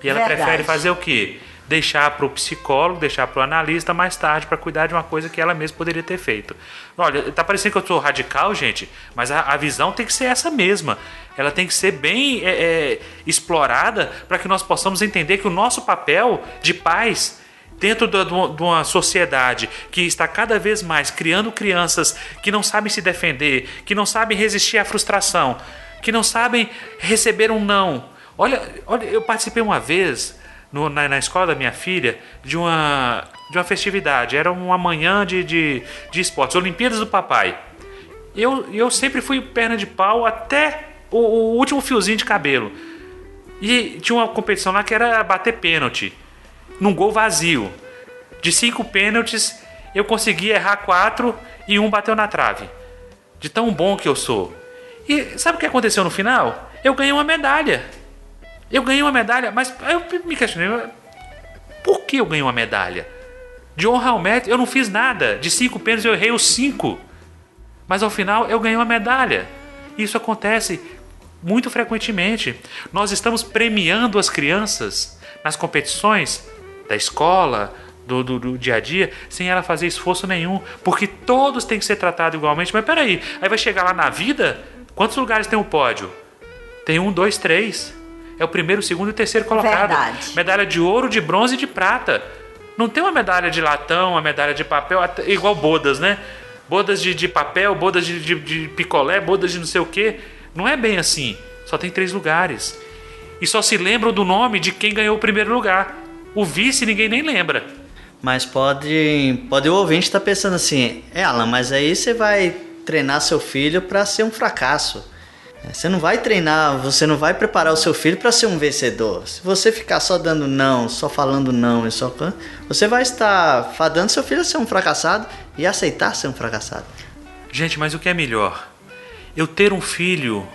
E ela Verdade. prefere fazer o quê? Deixar para o psicólogo, deixar para o analista mais tarde para cuidar de uma coisa que ela mesma poderia ter feito. Olha, tá parecendo que eu sou radical, gente, mas a, a visão tem que ser essa mesma. Ela tem que ser bem é, é, explorada para que nós possamos entender que o nosso papel de pais dentro de uma sociedade que está cada vez mais criando crianças que não sabem se defender, que não sabem resistir à frustração, que não sabem receber um não. Olha, olha eu participei uma vez no- na, na escola da minha filha de uma, de uma festividade. Era uma manhã de, de, de esportes, Olimpíadas do Papai. Eu, eu sempre fui perna de pau até o, o último fiozinho de cabelo. E tinha uma competição lá que era bater pênalti. Num gol vazio. De cinco pênaltis, eu consegui errar quatro e um bateu na trave. De tão bom que eu sou. E sabe o que aconteceu no final? Eu ganhei uma medalha. Eu ganhei uma medalha, mas eu me questionei. Por que eu ganhei uma medalha? De honra ao mérito, eu não fiz nada. De cinco pênaltis, eu errei os cinco. Mas ao final eu ganhei uma medalha. Isso acontece muito frequentemente. Nós estamos premiando as crianças nas competições da escola, do, do, do dia a dia, sem ela fazer esforço nenhum. Porque todos têm que ser tratados igualmente. Mas peraí, aí vai chegar lá na vida? Quantos lugares tem o pódio? Tem um, dois, três. É o primeiro, o segundo e o terceiro colocado. Verdade. Medalha de ouro, de bronze e de prata. Não tem uma medalha de latão, uma medalha de papel, até- igual bodas, né? Bodas de, de papel, bodas de, de, de picolé, bodas de não sei o quê. Não é bem assim. Só tem três lugares. E só se lembram do nome de quem ganhou o primeiro lugar. O vice ninguém nem lembra. Mas pode, pode o ouvinte estar pensando assim, é Alan, mas aí você vai treinar seu filho para ser um fracasso. É, Você não vai treinar, você não vai preparar o seu filho para ser um vencedor. Se você ficar só dando não, só falando não e só você vai estar fadando seu filho a ser um fracassado e aceitar ser um fracassado. Gente, mas o que é melhor? Eu ter um filho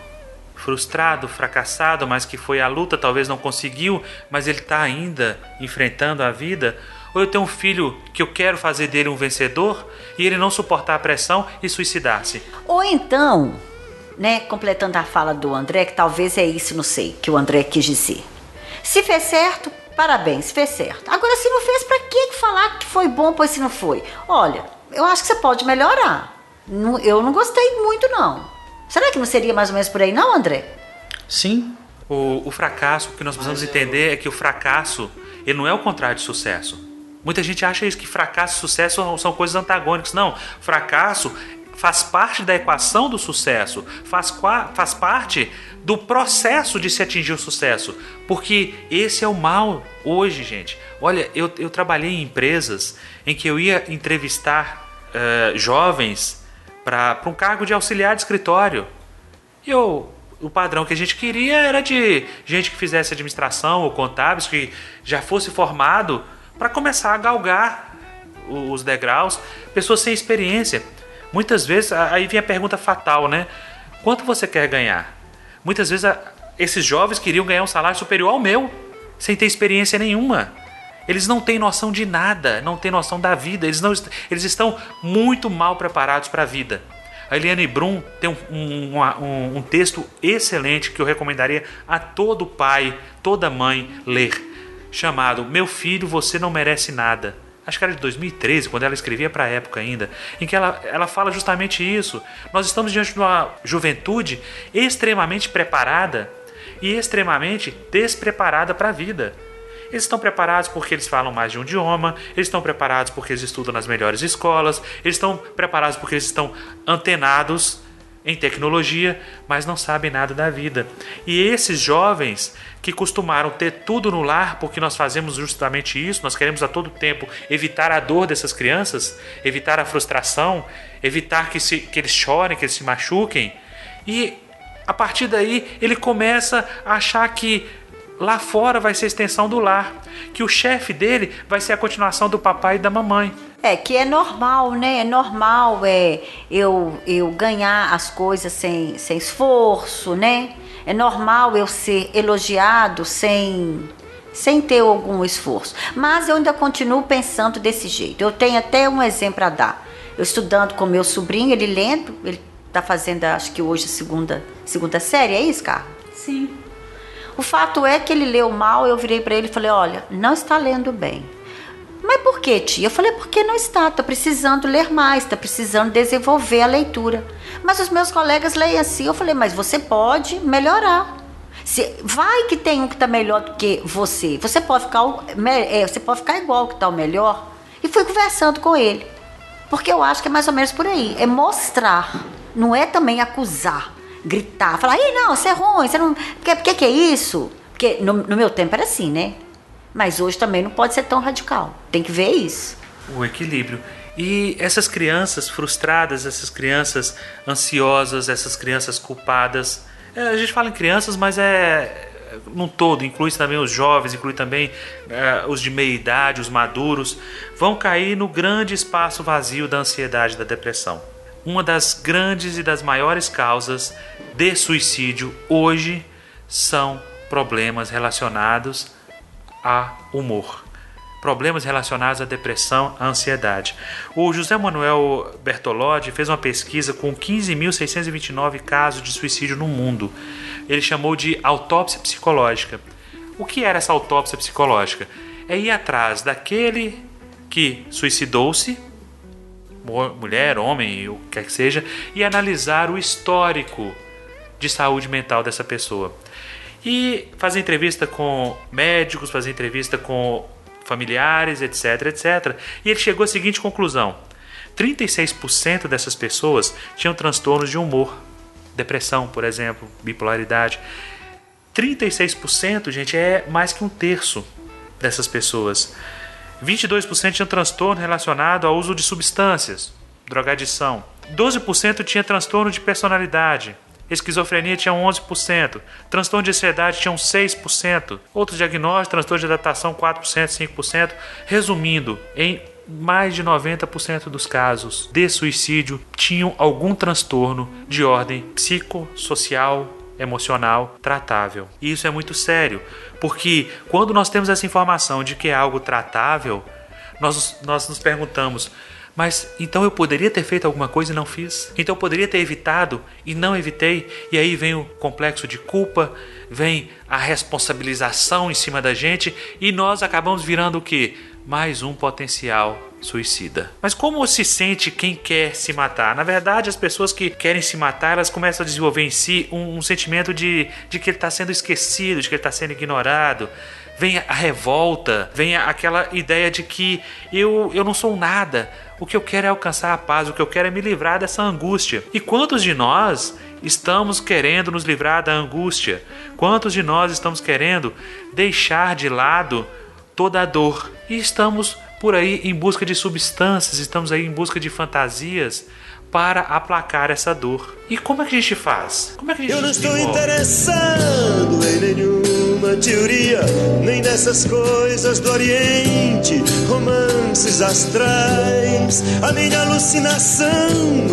frustrado, fracassado, mas que foi à luta, talvez não conseguiu, mas ele está ainda enfrentando a vida? Ou eu ter um filho que eu quero fazer dele um vencedor e ele não suportar a pressão e suicidar-se? Ou então, né, completando a fala do André, que talvez é isso, não sei, que o André quis dizer. Se fez certo, parabéns, fez certo. Agora, se não fez, pra que falar que foi bom, pois se não foi? Olha, eu acho que você pode melhorar. Eu não gostei muito, não. Será que não seria mais ou menos por aí, não, André? Sim, O, o fracasso, o que nós precisamos entender é que o fracasso, ele não é o contrário de sucesso. Muita gente acha isso, que fracasso e sucesso são, coisas antagônicas. Não, fracasso faz parte da equação do sucesso, faz, faz parte do processo de se atingir o sucesso. Porque esse é o mal hoje, gente. Olha, eu, eu trabalhei em empresas em que eu ia entrevistar eh, jovens para um cargo de auxiliar de escritório. E eu, o padrão que a gente queria era de gente que fizesse administração ou contábeis, que já fosse formado para começar a galgar os degraus, pessoas sem experiência. Muitas vezes, aí vem a pergunta fatal, né? Quanto você quer ganhar? Muitas vezes esses jovens queriam ganhar um salário superior ao meu, sem ter experiência nenhuma. Eles não têm noção de nada, não têm noção da vida, eles, não, eles estão muito mal preparados para a vida. A Eliane Brum tem um, um- um texto excelente que eu recomendaria a todo pai, toda mãe ler, chamado Meu Filho, Você Não Merece Nada. Acho que era de 2013, quando ela escrevia para a época ainda, em que ela, ela fala justamente isso. Nós estamos diante de uma juventude extremamente preparada e extremamente despreparada para a vida. Eles estão preparados porque eles falam mais de um idioma, eles estão preparados porque eles estudam nas melhores escolas, eles estão preparados porque eles estão antenados em tecnologia, mas não sabem nada da vida. E esses jovens que costumaram ter tudo no lar, porque nós fazemos justamente isso, nós queremos a todo tempo evitar a dor dessas crianças, evitar a frustração, evitar que, se, que eles chorem, que eles se machuquem. E a partir daí ele começa a achar que lá fora vai ser a extensão do lar, que o chefe dele vai ser a continuação do papai e da mamãe. É que é normal, né? É normal é, eu, eu ganhar as coisas sem, sem esforço, né? É normal eu ser elogiado sem, sem ter algum esforço. Mas eu ainda continuo pensando desse jeito. Eu tenho até um exemplo a dar. Eu estudando com meu sobrinho, ele lendo, ele está fazendo, acho que hoje, a segunda, segunda série, é isso, Carlos? Sim. O fato é que ele leu mal, eu virei para ele e falei: olha, não está lendo bem. Mas por que, tia? Eu falei: porque não está, está precisando ler mais, está precisando desenvolver a leitura. Mas os meus colegas leem assim. Eu falei: mas você pode melhorar. Se, vai que tem um que tá melhor do que você. Você pode ficar, é, você pode ficar igual que tá o melhor. E fui conversando com ele. Porque eu acho que é mais ou menos por aí. É mostrar. Não é também acusar, gritar, falar, Ih, não, você é ruim, você não. Por que, que é isso? Porque no, no meu tempo era assim, né? Mas hoje também não pode ser tão radical. Tem que ver isso. o equilíbrio. E essas crianças frustradas, essas crianças ansiosas, essas crianças culpadas. é, a gente fala em crianças, mas é num todo, inclui também os jovens, inclui também é, os de meia idade, os maduros, vão cair no grande espaço vazio da ansiedade da depressão. Uma das grandes e das maiores causas de suicídio hoje são problemas relacionados a humor. Problemas relacionados à depressão, à ansiedade. O José Manuel Bertolodi fez uma pesquisa com 15.629 casos de suicídio no mundo. Ele chamou de autópsia psicológica. O que era essa autópsia psicológica? É ir atrás daquele que suicidou-se, mu- mulher, homem, o que quer que seja, e analisar o histórico de saúde mental dessa pessoa. E fazer entrevista com médicos, fazer entrevista com familiares, etc, etc. E ele chegou à seguinte conclusão: 36% dessas pessoas tinham transtornos de humor, depressão, por exemplo, bipolaridade. 36%, gente, é mais que um terço dessas pessoas. 22% tinham transtorno relacionado ao uso de substâncias, drogadição. 12% tinha transtorno de personalidade. Esquizofrenia tinha 11%. Transtorno de ansiedade tinham 6%. Outros diagnósticos, transtorno de adaptação 4%, 5%. Resumindo, em mais de 90% dos casos de suicídio tinham algum transtorno de ordem psicossocial, emocional tratável. E isso é muito sério, porque quando nós temos essa informação de que é algo tratável, nós, nós nos perguntamos: mas então eu poderia ter feito alguma coisa e não fiz? Então eu poderia ter evitado e não evitei? E aí vem o complexo de culpa, vem a responsabilização em cima da gente e nós acabamos virando o quê? Mais um potencial suicida. Mas como se sente quem quer se matar? Na verdade, as pessoas que querem se matar, elas começam a desenvolver em si um, um sentimento de, de que ele está sendo esquecido, de que ele está sendo ignorado. Vem a revolta, vem aquela ideia de que eu, eu não sou nada. O que eu quero é alcançar a paz, o que eu quero é me livrar dessa angústia. E quantos de nós estamos querendo nos livrar da angústia? Quantos de nós estamos querendo deixar de lado toda a dor? E estamos por aí em busca de substâncias, estamos aí em busca de fantasias para aplacar essa dor. E como é que a gente faz? Como é que a gente Eu não estou interessado em nenhuma teoria, nem dessas coisas do Oriente, astrais. A minha alucinação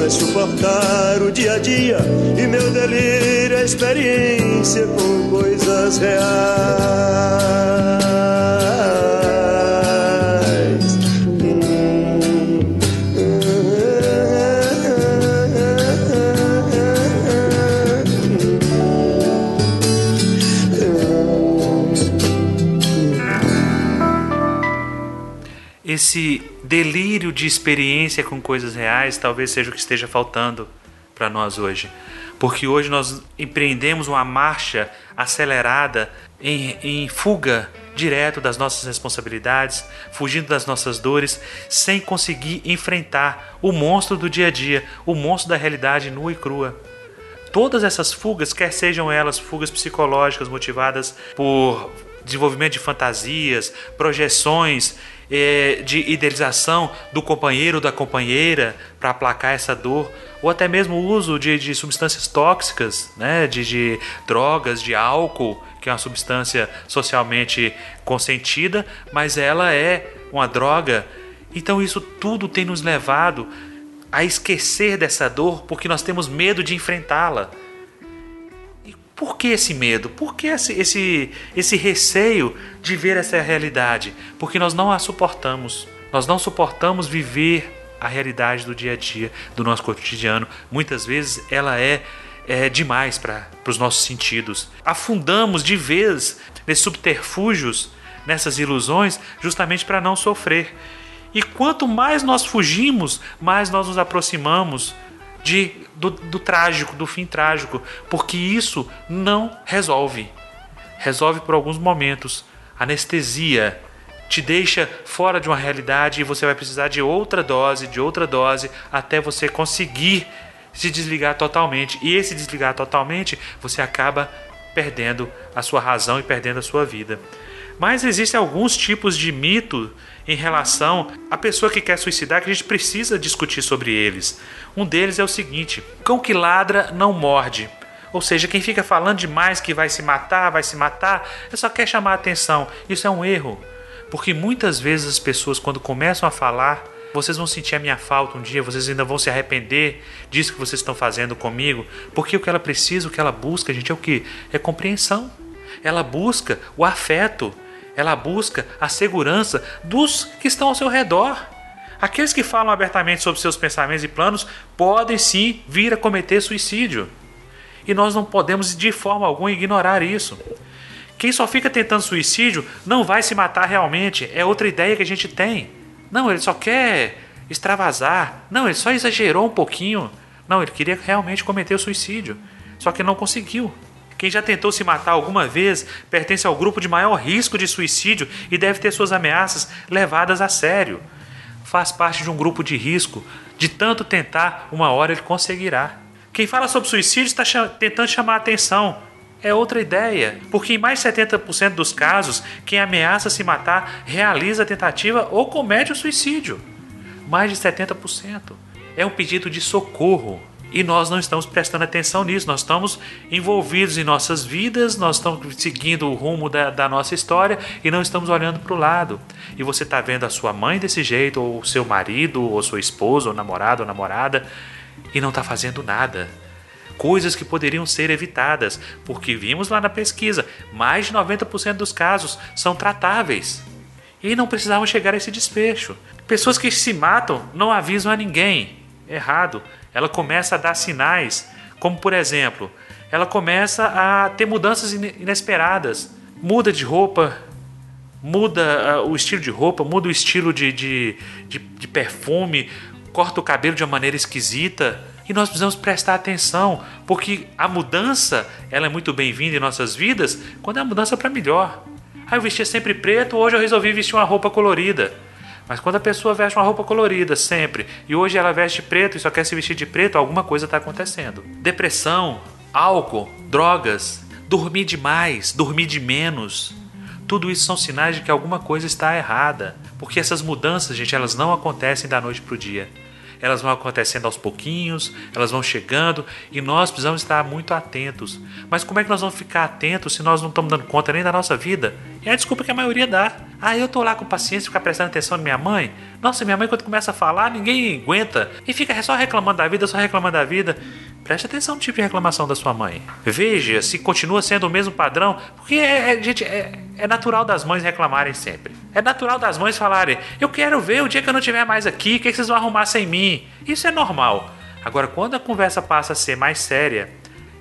é suportar o dia a dia, e meu delírio é experiência com coisas reais. Esse delírio de experiência com coisas reais talvez seja o que esteja faltando para nós hoje. Porque hoje nós empreendemos uma marcha acelerada em, em fuga direto das nossas responsabilidades, fugindo das nossas dores, sem conseguir enfrentar o monstro do dia a dia, o monstro da realidade nua e crua. Todas essas fugas, quer sejam elas fugas psicológicas motivadas por desenvolvimento de fantasias, projeções eh, de idealização do companheiro ou da companheira para aplacar essa dor, ou até mesmo o uso de, de substâncias tóxicas, né, de, de drogas, de álcool, que é uma substância socialmente consentida, mas ela é uma droga. Então isso tudo tem nos levado a esquecer dessa dor porque nós temos medo de enfrentá-la. Por que esse medo? Por que esse, esse, esse receio de ver essa realidade? Porque nós não a suportamos. Nós não suportamos viver a realidade do dia a dia, do nosso cotidiano. Muitas vezes ela é, é demais para os nossos sentidos. Afundamos de vez nesses subterfúgios, nessas ilusões, justamente para não sofrer. E quanto mais nós fugimos, mais nós nos aproximamos de, do, do trágico, do fim trágico, porque isso não resolve. resolve por alguns momentos. Anestesia te deixa fora de uma realidade e você vai precisar de outra dose, de outra dose, até você conseguir se desligar totalmente. E esse desligar totalmente, você acaba perdendo a sua razão e perdendo a sua vida. Mas existem alguns tipos de mito em relação à pessoa que quer suicidar que a gente precisa discutir sobre eles. Um deles é o seguinte: cão que ladra não morde. Ou seja, quem fica falando demais que vai se matar, vai se matar, é só quer chamar a atenção. Isso é um erro. Porque muitas vezes as pessoas, quando começam a falar, vocês vão sentir a minha falta um dia, vocês ainda vão se arrepender disso que vocês estão fazendo comigo. Porque o que ela precisa, o que ela busca, gente, é o que? É compreensão. Ela busca o afeto, ela busca a segurança dos que estão ao seu redor. Aqueles que falam abertamente sobre seus pensamentos e planos podem sim vir a cometer suicídio. E nós não podemos de forma alguma ignorar isso. Quem só fica tentando suicídio não vai se matar realmente, é outra ideia que a gente tem. Não, ele só quer extravasar. Não, ele só exagerou um pouquinho. Não, ele queria realmente cometer o suicídio, só que não conseguiu. Quem já tentou se matar alguma vez pertence ao grupo de maior risco de suicídio e deve ter suas ameaças levadas a sério. Faz parte de um grupo de risco. De tanto tentar, uma hora ele conseguirá. Quem fala sobre suicídio está tentando chamar a atenção. É outra ideia, porque em mais de 70% dos casos, quem ameaça se matar realiza a tentativa ou comete o suicídio. Mais de 70%. É um pedido de socorro. E nós não estamos prestando atenção nisso, nós estamos envolvidos em nossas vidas, nós estamos seguindo o rumo da, da nossa história e não estamos olhando para o lado. E você está vendo a sua mãe desse jeito, ou seu marido, ou sua esposa, ou namorado, ou namorada, e não está fazendo nada coisas que poderiam ser evitadas, porque vimos lá na pesquisa, mais de 90% dos casos são tratáveis e não precisavam chegar a esse desfecho. Pessoas que se matam não avisam a ninguém. Errado. Ela começa a dar sinais, como por exemplo, ela começa a ter mudanças inesperadas. Muda de roupa, muda uh, o estilo de roupa, muda o estilo de, de, de, de perfume, corta o cabelo de uma maneira esquisita e nós precisamos prestar atenção, porque a mudança ela é muito bem-vinda em nossas vidas quando é uma mudança para melhor. Ah, eu vestia sempre preto, hoje eu resolvi vestir uma roupa colorida. Mas quando a pessoa veste uma roupa colorida sempre e hoje ela veste preto e só quer se vestir de preto, alguma coisa está acontecendo. Depressão, álcool, drogas, dormir demais, dormir de menos. Tudo isso são sinais de que alguma coisa está errada. Porque essas mudanças, gente, elas não acontecem da noite para o dia elas vão acontecendo aos pouquinhos, elas vão chegando e nós precisamos estar muito atentos. Mas como é que nós vamos ficar atentos se nós não estamos dando conta nem da nossa vida? É a desculpa que a maioria dá. Ah, eu tô lá com paciência, ficar prestando atenção na minha mãe. Nossa, minha mãe quando começa a falar, ninguém aguenta e fica só reclamando da vida, só reclamando da vida. Preste atenção no tipo de reclamação da sua mãe. Veja se continua sendo o mesmo padrão, porque é, é gente, é, é natural das mães reclamarem sempre. É natural das mães falarem: Eu quero ver o dia que eu não estiver mais aqui, o que vocês vão arrumar sem mim? Isso é normal. Agora, quando a conversa passa a ser mais séria,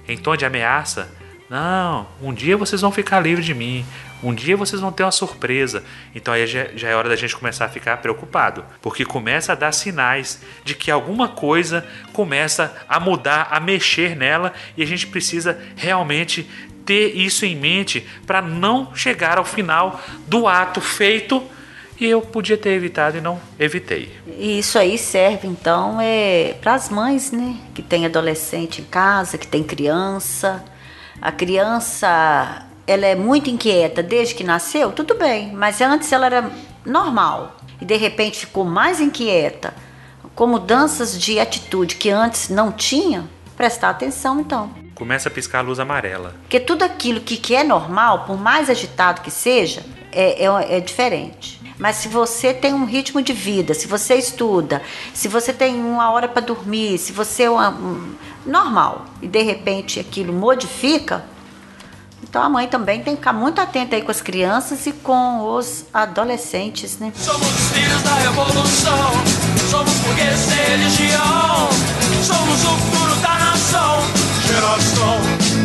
em tom de ameaça, não, um dia vocês vão ficar livres de mim. Um dia vocês vão ter uma surpresa. Então aí já, é hora da gente começar a ficar preocupado, porque começa a dar sinais de que alguma coisa começa a mudar, a mexer nela e a gente precisa realmente ter isso em mente para não chegar ao final do ato feito e eu podia ter evitado e não evitei. E isso aí serve então é para as mães, né, que tem adolescente em casa, que tem criança. A criança ela é muito inquieta desde que nasceu, tudo bem, mas antes ela era normal e de repente ficou mais inquieta, com mudanças de atitude que antes não tinha, prestar atenção então. Começa a piscar a luz amarela. Porque tudo aquilo que, que é normal, por mais agitado que seja, é, é, é diferente. Mas se você tem um ritmo de vida, se você estuda, se você tem uma hora para dormir, se você é uma, um, normal e de repente aquilo modifica, então a mãe também tem que ficar muito atenta aí com as crianças e com os adolescentes, né? Somos filhos da revolução, somos burgueses de religião, somos o futuro da nação. Geração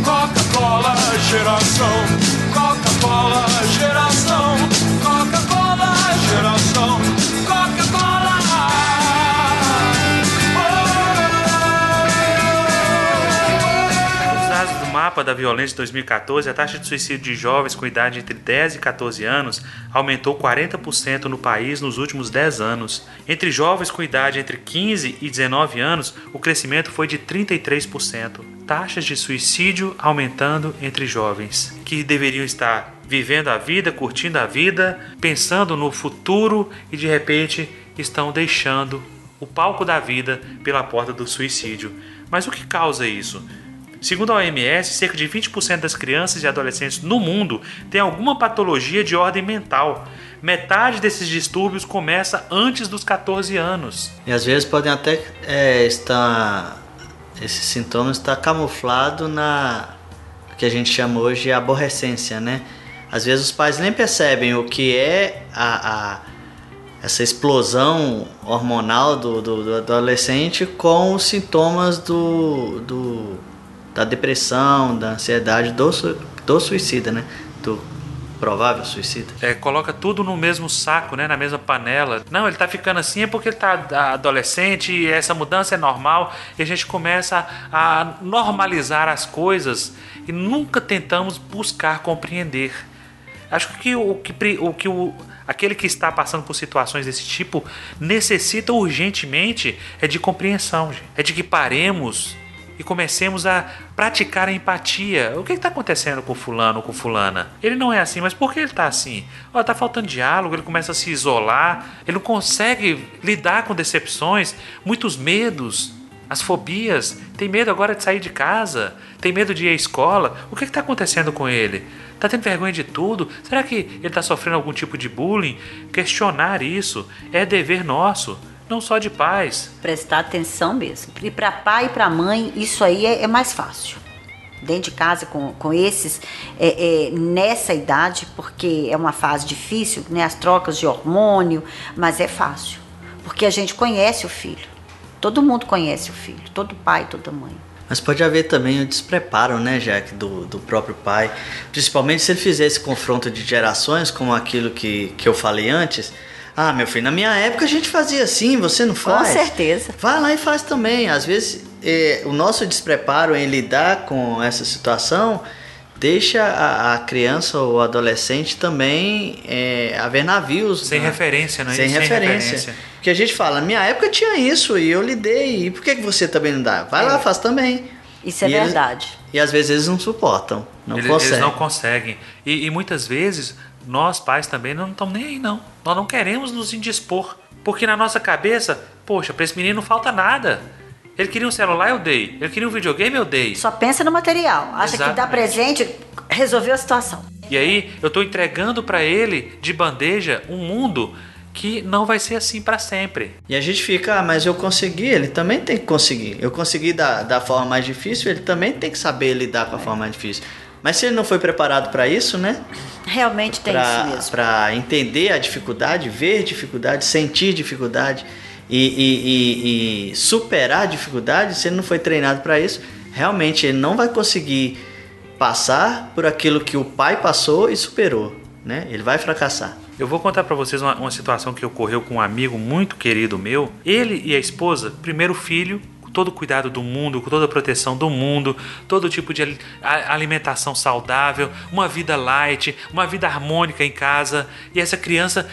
Coca-Cola, geração Coca-Cola, geração Coca-Cola, geração mapa da violência de 2014, a taxa de suicídio de jovens com idade entre 10 e 14 anos aumentou 40% no país nos últimos 10 anos. Entre jovens com idade entre 15 e 19 anos, o crescimento foi de 33%. Taxas de suicídio aumentando entre jovens que deveriam estar vivendo a vida, curtindo a vida, pensando no futuro e de repente estão deixando o palco da vida pela porta do suicídio. Mas o que causa isso? Segundo a OMS, cerca de 20% das crianças e adolescentes no mundo têm alguma patologia de ordem mental. Metade desses distúrbios começa antes dos 14 anos. E às vezes podem até é, estar. Esses sintomas estar camuflado na que a gente chama hoje de aborrecência, né? Às vezes os pais nem percebem o que é a, a essa explosão hormonal do, do, do, adolescente com os sintomas do, do, da depressão, da ansiedade do, do suicida, né? Do provável suicida. É, coloca tudo no mesmo saco, né? Na mesma panela. Não, ele tá ficando assim é porque ele tá adolescente e essa mudança é normal e a gente começa a, normalizar as coisas e nunca tentamos buscar compreender. Acho que o que o, que o aquele que está passando por situações desse tipo necessita urgentemente é de compreensão, é de que paremos e comecemos a praticar a empatia. O que está acontecendo com fulano ou com fulana? Ele não é assim, mas por que ele está assim? Oh, tá faltando diálogo, ele começa a se isolar, ele não consegue lidar com decepções, muitos medos, as fobias, tem medo agora de sair de casa, tem medo de ir à escola. O que está acontecendo com ele? Está tendo vergonha de tudo? Será que ele está sofrendo algum tipo de bullying? Questionar isso é dever nosso, não só de pais. Prestar atenção mesmo. E para pai e para mãe, isso aí é, é, mais fácil. Dentro de casa, com, com esses, é, é, nessa idade, porque é uma fase difícil, né? as trocas de hormônio, mas é fácil. Porque a gente conhece o filho. Todo mundo conhece o filho, todo pai, toda mãe. Mas pode haver também o despreparo, né, Jack, do, do próprio pai. Principalmente se ele fizer esse confronto de gerações, como aquilo que, que eu falei antes. Ah, meu filho, na minha época a gente fazia assim, você não faz? Com certeza. Vai lá e faz também. Às vezes é, o nosso despreparo em lidar com essa situação deixa a, a criança ou o adolescente também é, a ver navios. Sem né? referência, não é? Sem, Sem referência. referência. Porque a gente fala, minha época tinha isso e eu lidei, e por que, que você também não dá? Vai é. lá, faz também. Isso é e verdade. Eles, e às vezes eles não suportam, não eles, conseguem. Eles não conseguem. E, e muitas vezes nós pais também não estamos nem aí não. Nós não queremos nos indispor. Porque na nossa cabeça, poxa, para esse menino não falta nada. Ele queria um celular, eu dei. Ele queria um videogame, eu dei. Só pensa no material. Acha Exatamente. que dá presente, resolveu a situação. E aí eu estou entregando para ele de bandeja um mundo que não vai ser assim para sempre. E a gente fica, ah, mas eu consegui, ele também tem que conseguir. Eu consegui da, da forma mais difícil, ele também tem que saber lidar com a forma mais difícil. Mas se ele não foi preparado para isso, né? Realmente tem pra, isso mesmo. Para entender a dificuldade, ver dificuldade, sentir dificuldade e, e, e, e superar a dificuldade, se ele não foi treinado para isso, realmente ele não vai conseguir passar por aquilo que o pai passou e superou, né? Ele vai fracassar. Eu vou contar para vocês uma, uma, situação que ocorreu com um amigo muito querido meu. Ele e a esposa, primeiro filho, todo o cuidado do mundo, com toda a proteção do mundo, todo tipo de alimentação saudável, uma vida light, uma vida harmônica em casa. E essa criança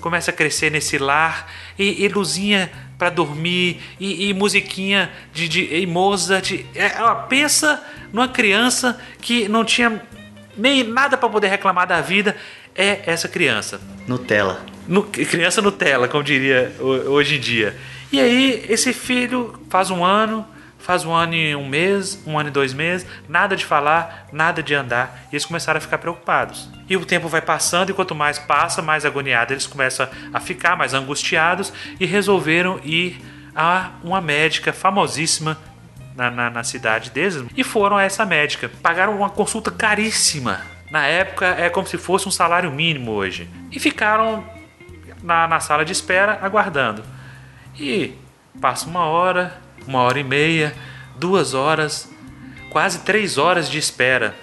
começa a crescer nesse lar e, e luzinha para dormir e, e, musiquinha de, de e Mozart. É, ela pensa numa criança que não tinha nem nada para poder reclamar da vida. É essa criança. Nutella. No, criança Nutella, como diria hoje em dia. E aí, esse filho faz um ano, faz um ano e um mês, um ano e dois meses, nada de falar, nada de andar. E eles começaram a ficar preocupados. E o tempo vai passando, e quanto mais passa, mais agoniados eles começam a ficar, mais angustiados, e resolveram ir a uma médica famosíssima na, na, na cidade deles e foram a essa médica. Pagaram uma consulta caríssima. Na época é como se fosse um salário mínimo hoje. E ficaram na, na sala de espera aguardando. E passa uma hora, uma hora e meia, duas horas, quase três horas de espera.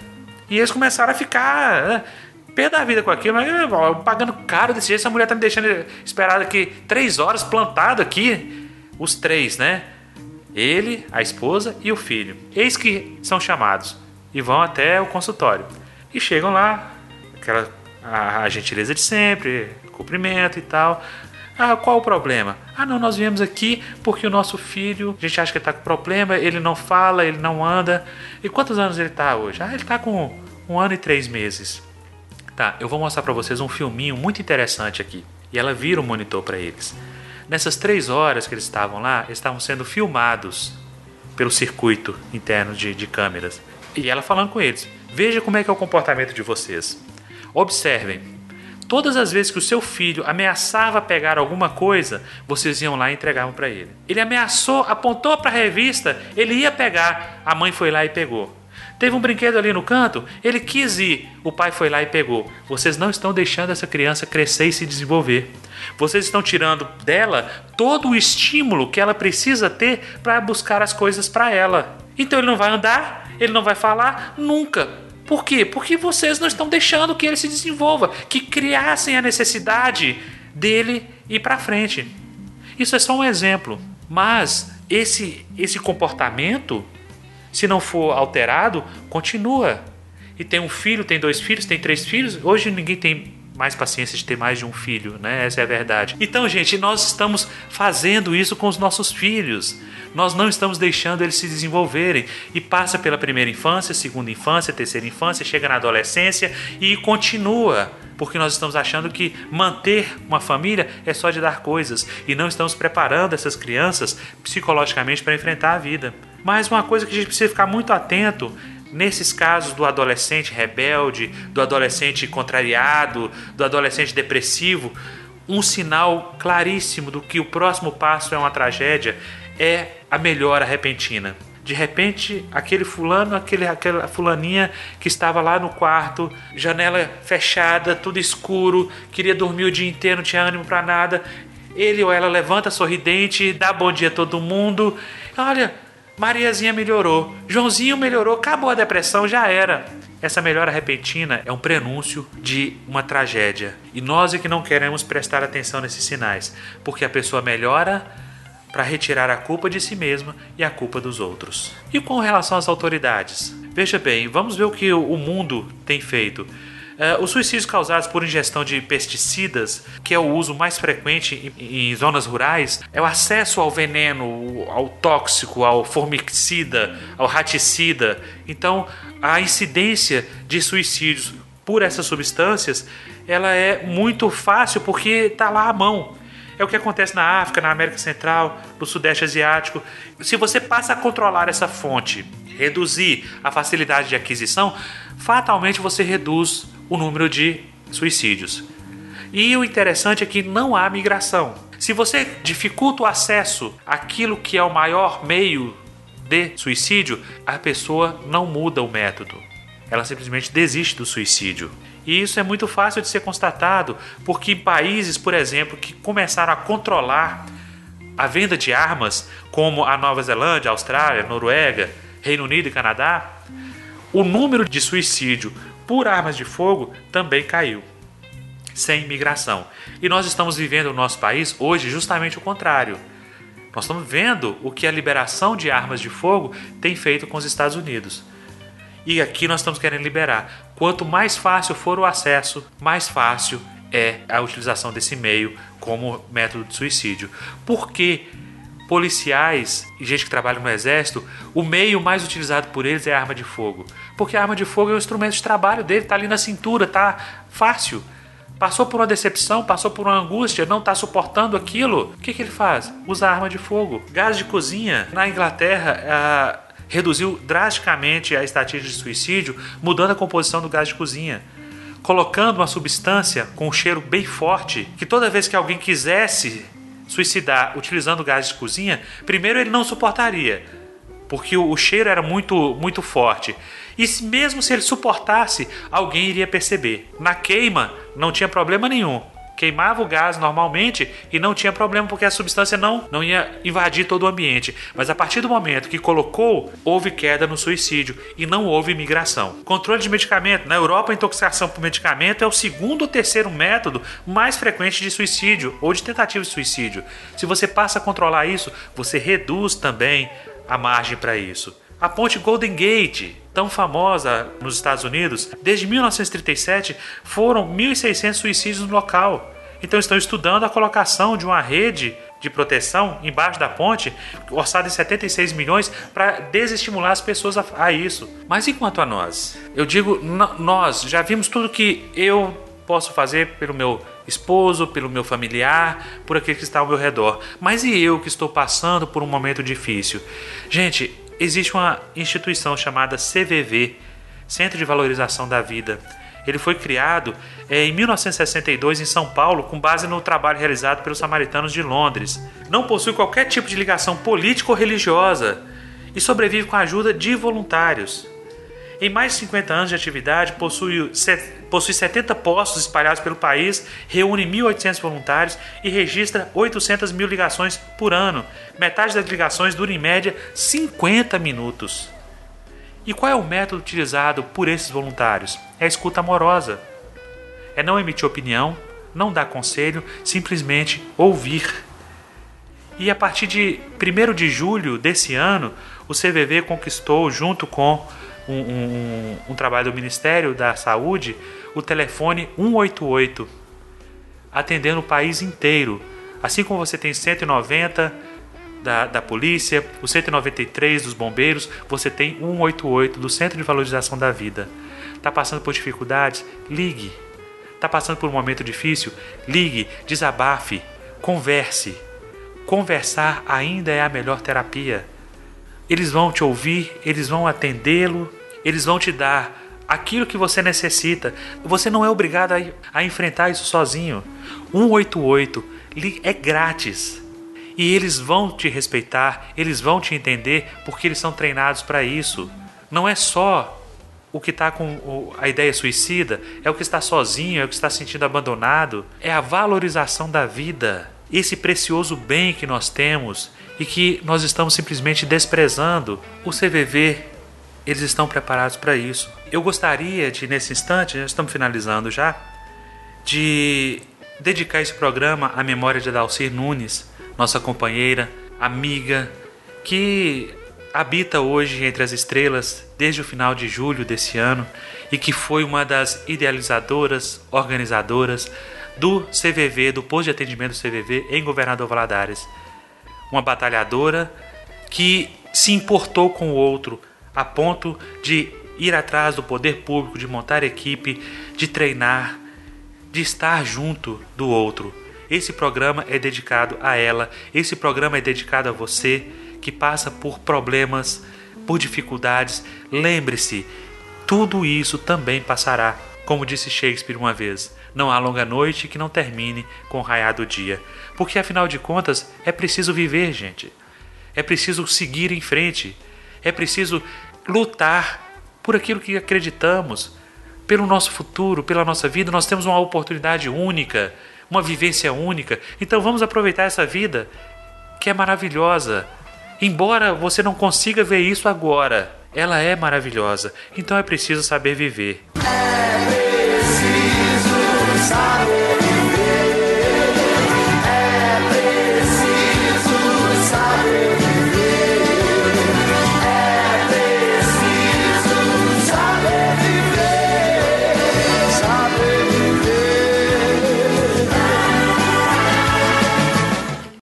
E eles começaram a ficar né, pé da vida com aquilo, mas, pagando caro desse jeito, essa mulher tá me deixando esperar aqui três horas plantado aqui, os três, né? Ele, a esposa e o filho. Eis que são chamados. e vão até o consultório. E chegam lá, aquela a, a gentileza de sempre, cumprimento e tal. Ah, qual o problema? Ah, não, nós viemos aqui porque o nosso filho, a gente acha que ele tá com problema, ele não fala, ele não anda. E quantos anos ele tá hoje? Ah, ele tá com um ano e três meses. Tá, eu vou mostrar para vocês um filminho muito interessante aqui. E ela vira o monitor para eles. Nessas três horas que eles estavam lá, eles estavam sendo filmados pelo circuito interno de, de câmeras. E ela falando com eles: Veja como é que é o comportamento de vocês. Observem, todas as vezes que o seu filho ameaçava pegar alguma coisa, vocês iam lá e entregavam para ele. Ele ameaçou, apontou para a revista, ele ia pegar, a mãe foi lá e pegou. Teve um brinquedo ali no canto, ele quis ir, o pai foi lá e pegou. Vocês não estão deixando essa criança crescer e se desenvolver. Vocês estão tirando dela todo o estímulo que ela precisa ter para buscar as coisas para ela. Então ele não vai andar, ele não vai falar nunca. Por quê? Porque vocês não estão deixando que ele se desenvolva, que criassem a necessidade dele ir para frente. Isso é só um exemplo, mas esse esse comportamento se não for alterado, continua. E tem um filho, tem dois filhos, tem três filhos. Hoje ninguém tem mais paciência de ter mais de um filho, né? Essa é a verdade. Então, gente, nós estamos fazendo isso com os nossos filhos. Nós não estamos deixando eles se desenvolverem. E passa pela primeira infância, segunda infância, terceira infância, chega na adolescência e continua. Porque nós estamos achando que manter uma família é só de dar coisas e não estamos preparando essas crianças psicologicamente para enfrentar a vida. Mas uma coisa que a gente precisa ficar muito atento nesses casos do adolescente rebelde, do adolescente contrariado, do adolescente depressivo, um sinal claríssimo do que o próximo passo é uma tragédia é a melhora repentina. De repente, aquele fulano, aquele, aquela fulaninha que estava lá no quarto, janela fechada, tudo escuro, queria dormir o dia inteiro, não tinha ânimo para nada. Ele ou ela levanta sorridente, dá bom dia a todo mundo. Olha, Mariazinha melhorou, Joãozinho melhorou, acabou a depressão, já era. Essa melhora repentina é um prenúncio de uma tragédia. E nós é que não queremos prestar atenção nesses sinais, porque a pessoa melhora para retirar a culpa de si mesma e a culpa dos outros. E com relação às autoridades? Veja bem, vamos ver o que o mundo tem feito. Uh, os suicídios causados por ingestão de pesticidas, que é o uso mais frequente em, em, zonas rurais, é o acesso ao veneno, ao tóxico, ao formicida, ao raticida. Então, a incidência de suicídios por essas substâncias, ela é muito fácil porque está lá à mão. É o que acontece na África, na América Central, no Sudeste Asiático. Se você passa a controlar essa fonte, reduzir a facilidade de aquisição, fatalmente você reduz o número de suicídios. E o interessante é que não há migração. Se você dificulta o acesso àquilo que é o maior meio de suicídio, a pessoa não muda o método. Ela simplesmente desiste do suicídio. E isso é muito fácil de ser constatado, porque países, por exemplo, que começaram a controlar a venda de armas, como a Nova Zelândia, Austrália, Noruega, Reino Unido e Canadá, o número de suicídio por armas de fogo também caiu, sem imigração. E nós estamos vivendo no nosso país hoje justamente o contrário. Nós estamos vendo o que a liberação de armas de fogo tem feito com os Estados Unidos. E aqui nós estamos querendo liberar. Quanto mais fácil for o acesso, mais fácil é a utilização desse meio como método de suicídio. Por que policiais e gente que trabalha no exército, o meio mais utilizado por eles é a arma de fogo. Porque a arma de fogo é o instrumento de trabalho dele, tá ali na cintura, tá fácil. Passou por uma decepção, passou por uma angústia, não está suportando aquilo. O que, que ele faz? Usa arma de fogo. Gás de cozinha. Na Inglaterra, ah, reduziu drasticamente a estatística de suicídio, mudando a composição do gás de cozinha colocando uma substância com um cheiro bem forte, que toda vez que alguém quisesse suicidar utilizando gás de cozinha, primeiro ele não suportaria, porque o, cheiro era muito, muito forte. E mesmo se ele suportasse, alguém iria perceber. Na queima, não tinha problema nenhum queimava o gás normalmente e não tinha problema porque a substância não, não ia invadir todo o ambiente. Mas a partir do momento que colocou, houve queda no suicídio e não houve migração. Controle de medicamento. Na Europa, a intoxicação por medicamento é o segundo ou terceiro método mais frequente de suicídio ou de tentativa de suicídio. Se você passa a controlar isso, você reduz também a margem para isso. A ponte Golden Gate, tão famosa nos Estados Unidos, desde 1937 foram 1.600 suicídios no local. Então estão estudando a colocação de uma rede de proteção embaixo da ponte, orçada em 76 milhões, para desestimular as pessoas a, a, isso. Mas enquanto a nós, eu digo, nós já vimos tudo que eu posso fazer pelo meu esposo, pelo meu familiar, por aquele que está ao meu redor. Mas e eu que estou passando por um momento difícil? Gente, existe uma instituição chamada CVV, Centro de Valorização da Vida. Ele foi criado é, em 1962 em São Paulo com base no trabalho realizado pelos samaritanos de Londres. Não possui qualquer tipo de ligação política ou religiosa e sobrevive com a ajuda de voluntários. Em mais de 50 anos de atividade, possui, possui 70 postos espalhados pelo país, reúne 1.800 voluntários e registra 800 mil ligações por ano. Metade das ligações dura em média 50 minutos. E qual é o método utilizado por esses voluntários? É a escuta amorosa. É não emitir opinião, não dar conselho, simplesmente ouvir. E a partir de 1 de julho desse ano, o CVV conquistou, junto com um, um, um, trabalho do Ministério da Saúde, o telefone 188, atendendo o país inteiro. Assim como você tem 190 da, da polícia, o 193 dos bombeiros, você tem 188 do Centro de Valorização da Vida. Está passando por dificuldades? Ligue. Está passando por um momento difícil? Ligue, desabafe, converse. Conversar ainda é a melhor terapia. Eles vão te ouvir, eles vão atendê-lo, eles vão te dar aquilo que você necessita. Você não é obrigado a, a enfrentar isso sozinho. 188 é grátis. E eles vão te respeitar, eles vão te entender porque eles são treinados para isso. Não é só o que está com a ideia suicida, é o que está sozinho, é o que está sentindo abandonado. É a valorização da vida, esse precioso bem que nós temos e que nós estamos simplesmente desprezando. O CVV eles estão preparados para isso. Eu gostaria de, nesse instante, já estamos finalizando já, de dedicar esse programa à memória de Dalcir Nunes, nossa companheira, amiga, que habita hoje entre as estrelas desde o final de julho desse ano e que foi uma das idealizadoras, organizadoras do CVV, do posto de atendimento do CVV em Governador Valadares. Uma batalhadora que se importou com o outro, a ponto de ir atrás do poder público, de montar equipe, de treinar, de estar junto do outro. Esse programa é dedicado a ela, esse programa é dedicado a você que passa por problemas, por dificuldades. Lembre-se, tudo isso também passará. Como disse Shakespeare uma vez, não há longa noite que não termine com o raiar do dia. Porque afinal de contas, é preciso viver, gente. É preciso seguir em frente. É preciso lutar por aquilo que acreditamos, pelo nosso futuro, pela nossa vida. Nós temos uma oportunidade única, uma vivência única. Então vamos aproveitar essa vida que é maravilhosa. Embora você não consiga ver isso agora, ela é maravilhosa. Então é preciso saber viver. É preciso saber